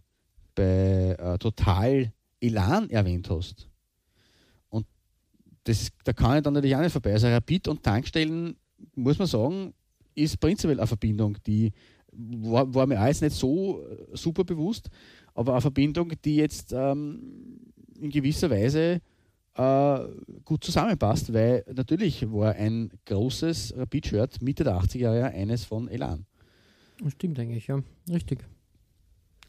bei äh, Total Elan erwähnt hast, und das, da kann ich dann natürlich auch nicht vorbei. Also Rapid und Tankstellen, muss man sagen, ist prinzipiell eine Verbindung, die war, war mir jetzt nicht so äh, super bewusst, aber eine Verbindung, die jetzt ähm, in gewisser Weise äh, gut zusammenpasst, weil natürlich war ein großes Rapid-Shirt Mitte der 80er Jahre eines von Elan. Stimmt eigentlich, ja. Richtig.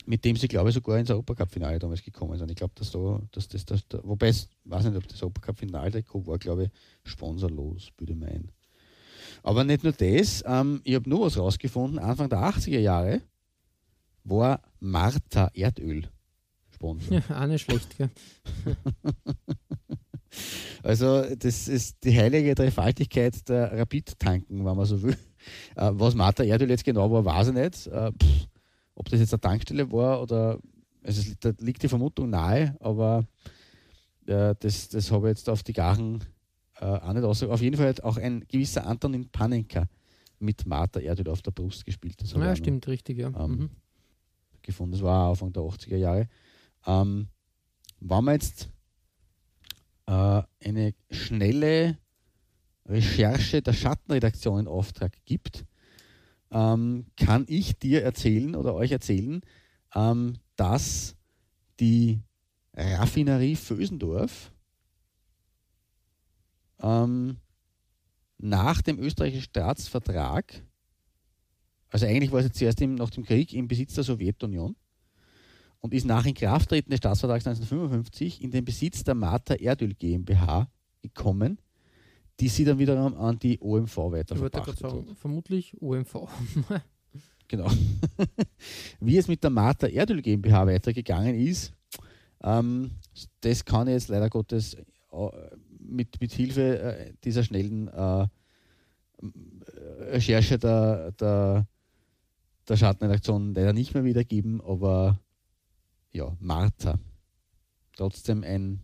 Mit dem sie, glaube ich, sogar ins Europacup-Finale damals gekommen sind. Ich glaube, dass, da, dass das, das, das, wobei es, weiß nicht, ob das Europacup-Finale-Trikot war, glaube ich, sponsorlos, würde ich meinen. Aber nicht nur das, ähm, ich habe nur was rausgefunden. Anfang der 80er Jahre war Martha Erdöl Sponsor. Ja, auch nicht schlecht, gell? *laughs* Also, das ist die heilige Dreifaltigkeit der Rapid-Tanken, wenn man so will. Äh, was Martha Erdöl jetzt genau war, weiß ich nicht. Äh, ob das jetzt eine Tankstelle war oder. Also, da liegt die Vermutung nahe, aber äh, das, das habe ich jetzt auf die Gachen auch nicht aus. Auf jeden Fall hat auch ein gewisser Antonin Panenka mit Martha Erdöl auf der Brust gespielt. Das ja, stimmt, noch, richtig, ja. Ähm, mhm. Gefunden. Das war Anfang der 80er Jahre. Ähm, wenn man jetzt äh, eine schnelle Recherche der Schattenredaktion in Auftrag gibt, ähm, kann ich dir erzählen oder euch erzählen, ähm, dass die Raffinerie Vösendorf ähm, nach dem österreichischen Staatsvertrag, also eigentlich war es jetzt zuerst im, nach dem Krieg im Besitz der Sowjetunion, und ist nach Inkrafttreten des Staatsvertrags 1955 in den Besitz der Martha Erdöl GmbH gekommen, die sie dann wiederum an die OMV weiterverpachtet hat. Vermutlich OMV. *laughs* genau. *laughs* Wie es mit der Martha Erdöl GmbH weitergegangen ist, ähm, das kann ich jetzt leider Gottes äh, mit, mit Hilfe äh, dieser schnellen äh, Recherche der, der, der Schattenredaktion leider nicht mehr wiedergeben, aber ja, Martha. Trotzdem ein,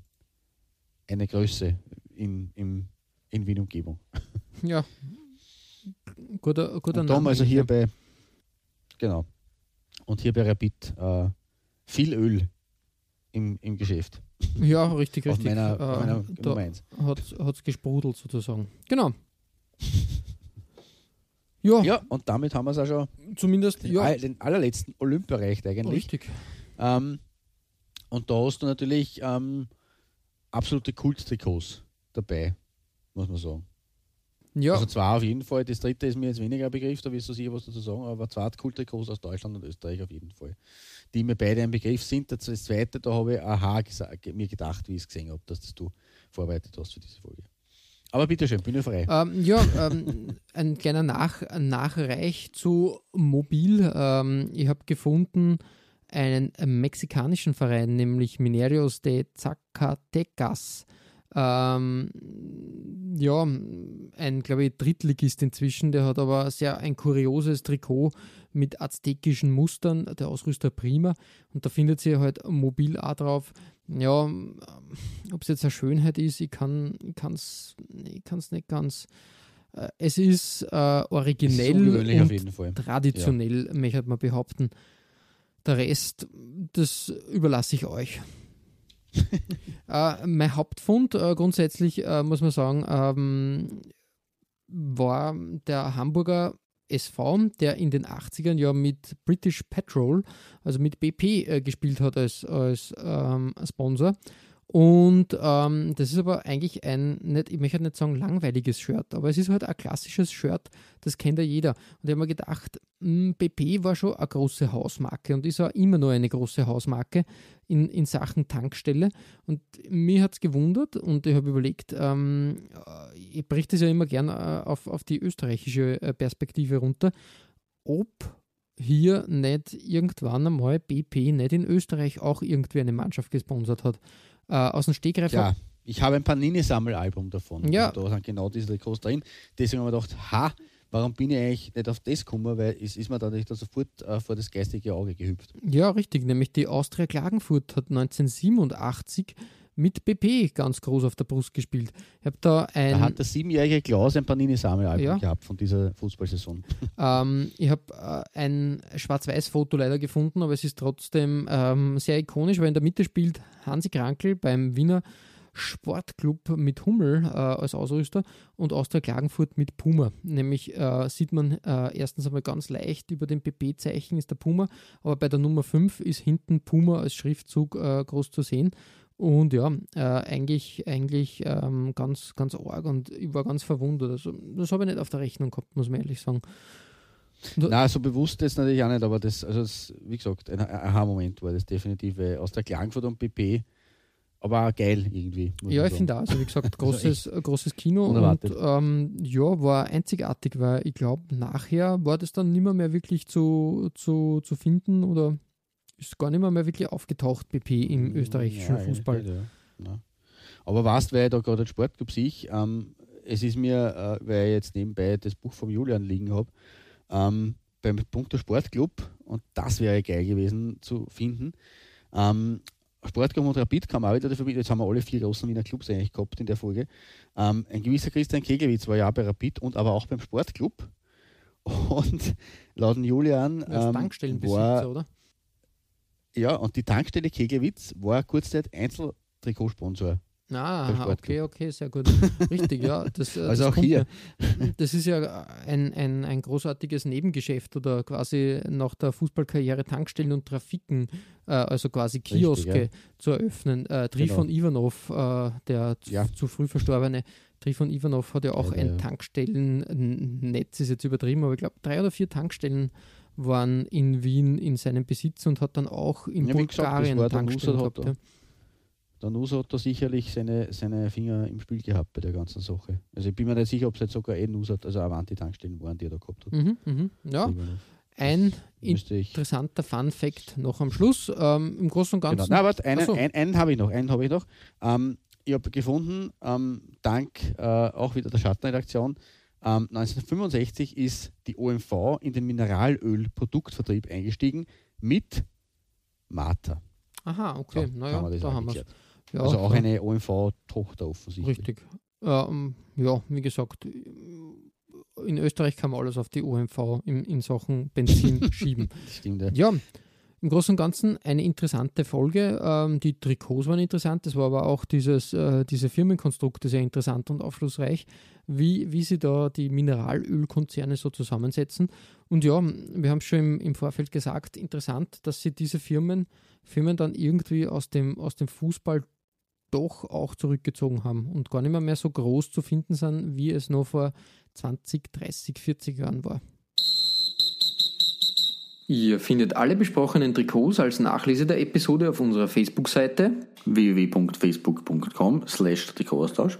eine Größe in, in, in Wien Umgebung. *laughs* Ja, guter, guter Und Name. also hier bei, genau, und hier bei Rapid äh, viel Öl im, im Geschäft. Ja, richtig, richtig. Auf meiner, äh, meiner da hat es gesprudelt sozusagen. Genau. ja. ja, und damit haben wir es auch schon zumindest den, ja. den allerletzten Olymp erreicht eigentlich. Richtig. Ähm, und da hast du natürlich ähm, absolute Kult-Trikots dabei, muss man sagen. Ja. Also zwar auf jeden Fall, das dritte ist mir jetzt weniger ein Begriff, da wirst du sicher was dazu sagen, aber zwei Kult-Trikots aus Deutschland und Österreich auf jeden Fall. Die mir beide ein Begriff sind. Das zweite, da habe ich aha mir gedacht, wie ich es gesehen habe, dass du vorbereitet hast für diese Folge. Aber bitteschön, Bühne frei. Ähm, ja, ähm, *laughs* ein kleiner Nach Nachreich zu Mobil. Ähm, ich habe gefunden, einen mexikanischen Verein, nämlich Minerios de Zacatecas. Ähm, ja, ein, glaube ich, Drittligist inzwischen, der hat aber sehr ein kurioses Trikot mit aztekischen Mustern, der Ausrüster Prima. Und da findet sich halt mobil auch drauf. Ja, ob es jetzt eine Schönheit ist, ich kann es ich kann's nicht ganz. Äh, es ist äh, originell ist und traditionell, ja. möchte man behaupten. Der Rest, das überlasse ich euch. *laughs* äh, mein Hauptfund äh, grundsätzlich, äh, muss man sagen, ähm, war der Hamburger SV, der in den 80ern ja mit British Petrol, also mit BP, äh, gespielt hat als, als ähm, Sponsor. Und ähm, das ist aber eigentlich ein, nicht, ich möchte nicht sagen langweiliges Shirt, aber es ist halt ein klassisches Shirt, das kennt ja jeder. Und ich habe mir gedacht, BP hm, war schon eine große Hausmarke und ist auch immer noch eine große Hausmarke in, in Sachen Tankstelle. Und mir hat es gewundert und ich habe überlegt, ähm, ich bricht das ja immer gern äh, auf, auf die österreichische äh, Perspektive runter, ob hier nicht irgendwann einmal BP nicht in Österreich auch irgendwie eine Mannschaft gesponsert hat. Äh, aus dem Stegreif. Ja, ich habe ein Panini-Sammelalbum davon. Ja. Und da sind genau diese Trikots drin. Deswegen habe ich gedacht, ha, warum bin ich eigentlich nicht auf das gekommen, weil es ist mir da nicht sofort äh, vor das geistige Auge gehüpft. Ja, richtig. Nämlich die Austria Klagenfurt hat 1987 mit BP ganz groß auf der Brust gespielt. Ich habe da ein. Da hat der siebenjährige Klaus ein Panini-Sammelalbum ja. gehabt von dieser Fußballsaison. *laughs* Ähm, ich habe äh, ein Schwarz-Weiß-Foto leider gefunden, aber es ist trotzdem ähm, sehr ikonisch, weil in der Mitte spielt Hansi Krankel beim Wiener Sportclub mit Hummel äh, als Ausrüster und Austria Klagenfurt mit Puma. Nämlich äh, sieht man äh, erstens einmal ganz leicht über dem PP-Zeichen ist der Puma, aber bei der Nummer 5 ist hinten Puma als Schriftzug äh, groß zu sehen. Und ja, äh, eigentlich, eigentlich ähm, ganz, ganz arg und ich war ganz verwundert. Also, das habe ich nicht auf der Rechnung gehabt, muss man ehrlich sagen. Na, so bewusst ist natürlich auch nicht, aber das, also das, wie gesagt, ein Aha-Moment war das definitiv aus der Klangfurt und PP, aber auch geil irgendwie. Ja, ich finde auch, also wie gesagt, *laughs* großes, also großes Kino und ähm, ja, war einzigartig, weil ich glaube, nachher war das dann nicht mehr, mehr wirklich zu, zu, zu finden oder ist gar nicht mehr, mehr wirklich aufgetaucht, BP im hm, österreichischen ja, Fußball. Ja. Ja. Aber weißt, weil ich da gerade den Sportclub sehe, ähm, es ist mir, äh, weil ich jetzt nebenbei das Buch vom Julian liegen habe, ähm, beim Punkt Sportclub, und das wäre geil gewesen zu finden. Ähm, Sportclub und Rapid kam auch wieder dafür mit. Jetzt haben wir alle vier großen Wiener Clubs eigentlich gehabt in der Folge. Ähm, ein gewisser Christian Keglewitz war ja bei Rapid und aber auch beim Sportclub. *laughs* Und laut Julian ähm, war, oder? Ja, und die Tankstelle Keglewitz war kurz Zeit Einzeltrikotsponsor. Ah, okay, okay, sehr gut. Richtig, ja. *laughs* Das, äh, also das auch hier. Ja, das ist ja ein, ein, ein großartiges Nebengeschäft oder quasi nach der Fußballkarriere Tankstellen und Trafiken, äh, also quasi Kioske Richtig, ja. zu eröffnen. Äh, Trifon genau. Ivanov, äh, der ja. zu, zu, früh verstorbene Trifon Ivanov hat ja auch ein Tankstellennetz, ist jetzt übertrieben, aber ich glaube drei oder vier Tankstellen waren in Wien in seinem Besitz und hat dann auch in ja, Bulgarien gesagt, Tankstellen gehabt. Ja. Der Nusa hat da sicherlich seine, seine Finger im Spiel gehabt bei der ganzen Sache. Also ich bin mir nicht sicher, ob es jetzt sogar eh Nusa, also Avanti-Tankstellen waren, die er da gehabt hat. Mhm, mh. Ja, ein interessanter Fun-Fact noch am Schluss. Ähm, Im Großen und genau. Ganzen. Genau. Na, warte, einen, so. einen, einen habe ich noch. Einen habe ich noch. Ähm, ich habe gefunden, ähm, dank äh, auch wieder der Schattenredaktion, 1965 ähm, ist die OMV in den Mineralölproduktvertrieb eingestiegen mit Mata. Aha, okay. So, naja, da haben wir es. Ja, also auch eine OMV-Tochter offensichtlich. Richtig. Ähm, ja, wie gesagt, in Österreich kann man alles auf die OMV in, in Sachen Benzin *laughs* schieben. Stimmt, ja. ja. Im Großen und Ganzen eine interessante Folge. Ähm, die Trikots waren interessant, das war aber auch dieses, äh, diese Firmenkonstrukte sehr interessant und aufschlussreich, wie, wie sie da die Mineralölkonzerne so zusammensetzen. Und ja, wir haben schon im, im Vorfeld gesagt, interessant, dass sie diese Firmen, Firmen dann irgendwie aus dem, aus dem Fußball doch auch zurückgezogen haben und gar nicht mehr, mehr so groß zu finden sind, wie es noch vor 20, 30, 40 Jahren war. Ihr findet alle besprochenen Trikots als Nachlese der Episode auf unserer Facebook-Seite www.facebook.com slash Trikotaustausch.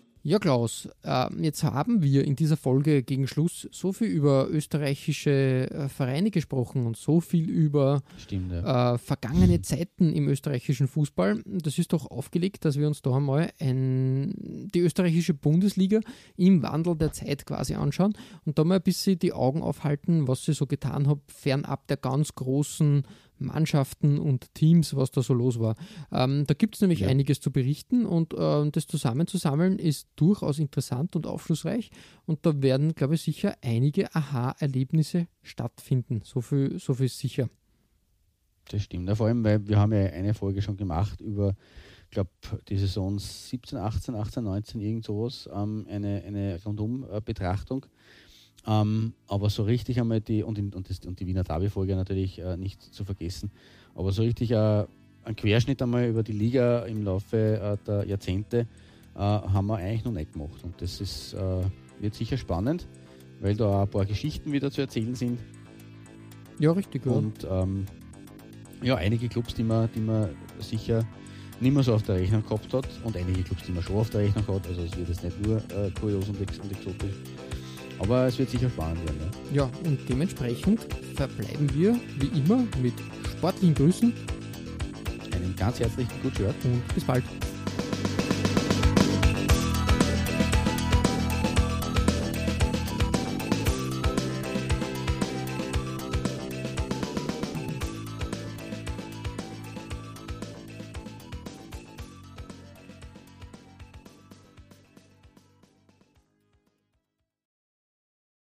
Ja, Klaus, äh, jetzt haben wir in dieser Folge gegen Schluss so viel über österreichische äh, Vereine gesprochen und so viel über Stimmt, ja. äh, vergangene Zeiten im österreichischen Fußball. Das ist doch aufgelegt, dass wir uns da einmal ein, die österreichische Bundesliga im Wandel der Zeit quasi anschauen und da mal ein bisschen die Augen aufhalten, was sie so getan hat, fernab der ganz großen Mannschaften und Teams, was da so los war. Ähm, da gibt es nämlich Ja. einiges zu berichten und äh, das zusammenzusammeln ist durchaus interessant und aufschlussreich und da werden, glaube ich, sicher einige Aha-Erlebnisse stattfinden. So viel, so viel ist sicher. Das stimmt. Ja, vor allem, weil wir haben ja eine Folge schon gemacht über, ich glaube, die Saison 17, 18, 18, 19, irgend sowas, ähm, eine, eine Rundum-Betrachtung. Ähm, aber so richtig einmal die, und, und, das, und die Wiener Derby-Folge natürlich äh, nicht zu vergessen, aber so richtig äh, ein Querschnitt einmal über die Liga im Laufe äh, der Jahrzehnte äh, haben wir eigentlich noch nicht gemacht. Und das ist, äh, wird sicher spannend, weil da auch ein paar Geschichten wieder zu erzählen sind. Ja, richtig. Ja. Und ähm, ja, einige Clubs, die man, die man sicher nicht mehr so auf der Rechnung gehabt hat und einige Clubs, die man schon auf der Rechnung hat. Also es wird jetzt nicht nur äh, kurios und, ex und exotisch. Aber es wird sicher spannend werden. Ja. ja, und dementsprechend verbleiben wir wie immer mit sportlichen Grüßen Einen ganz herzlichen Good Shirt. und bis bald.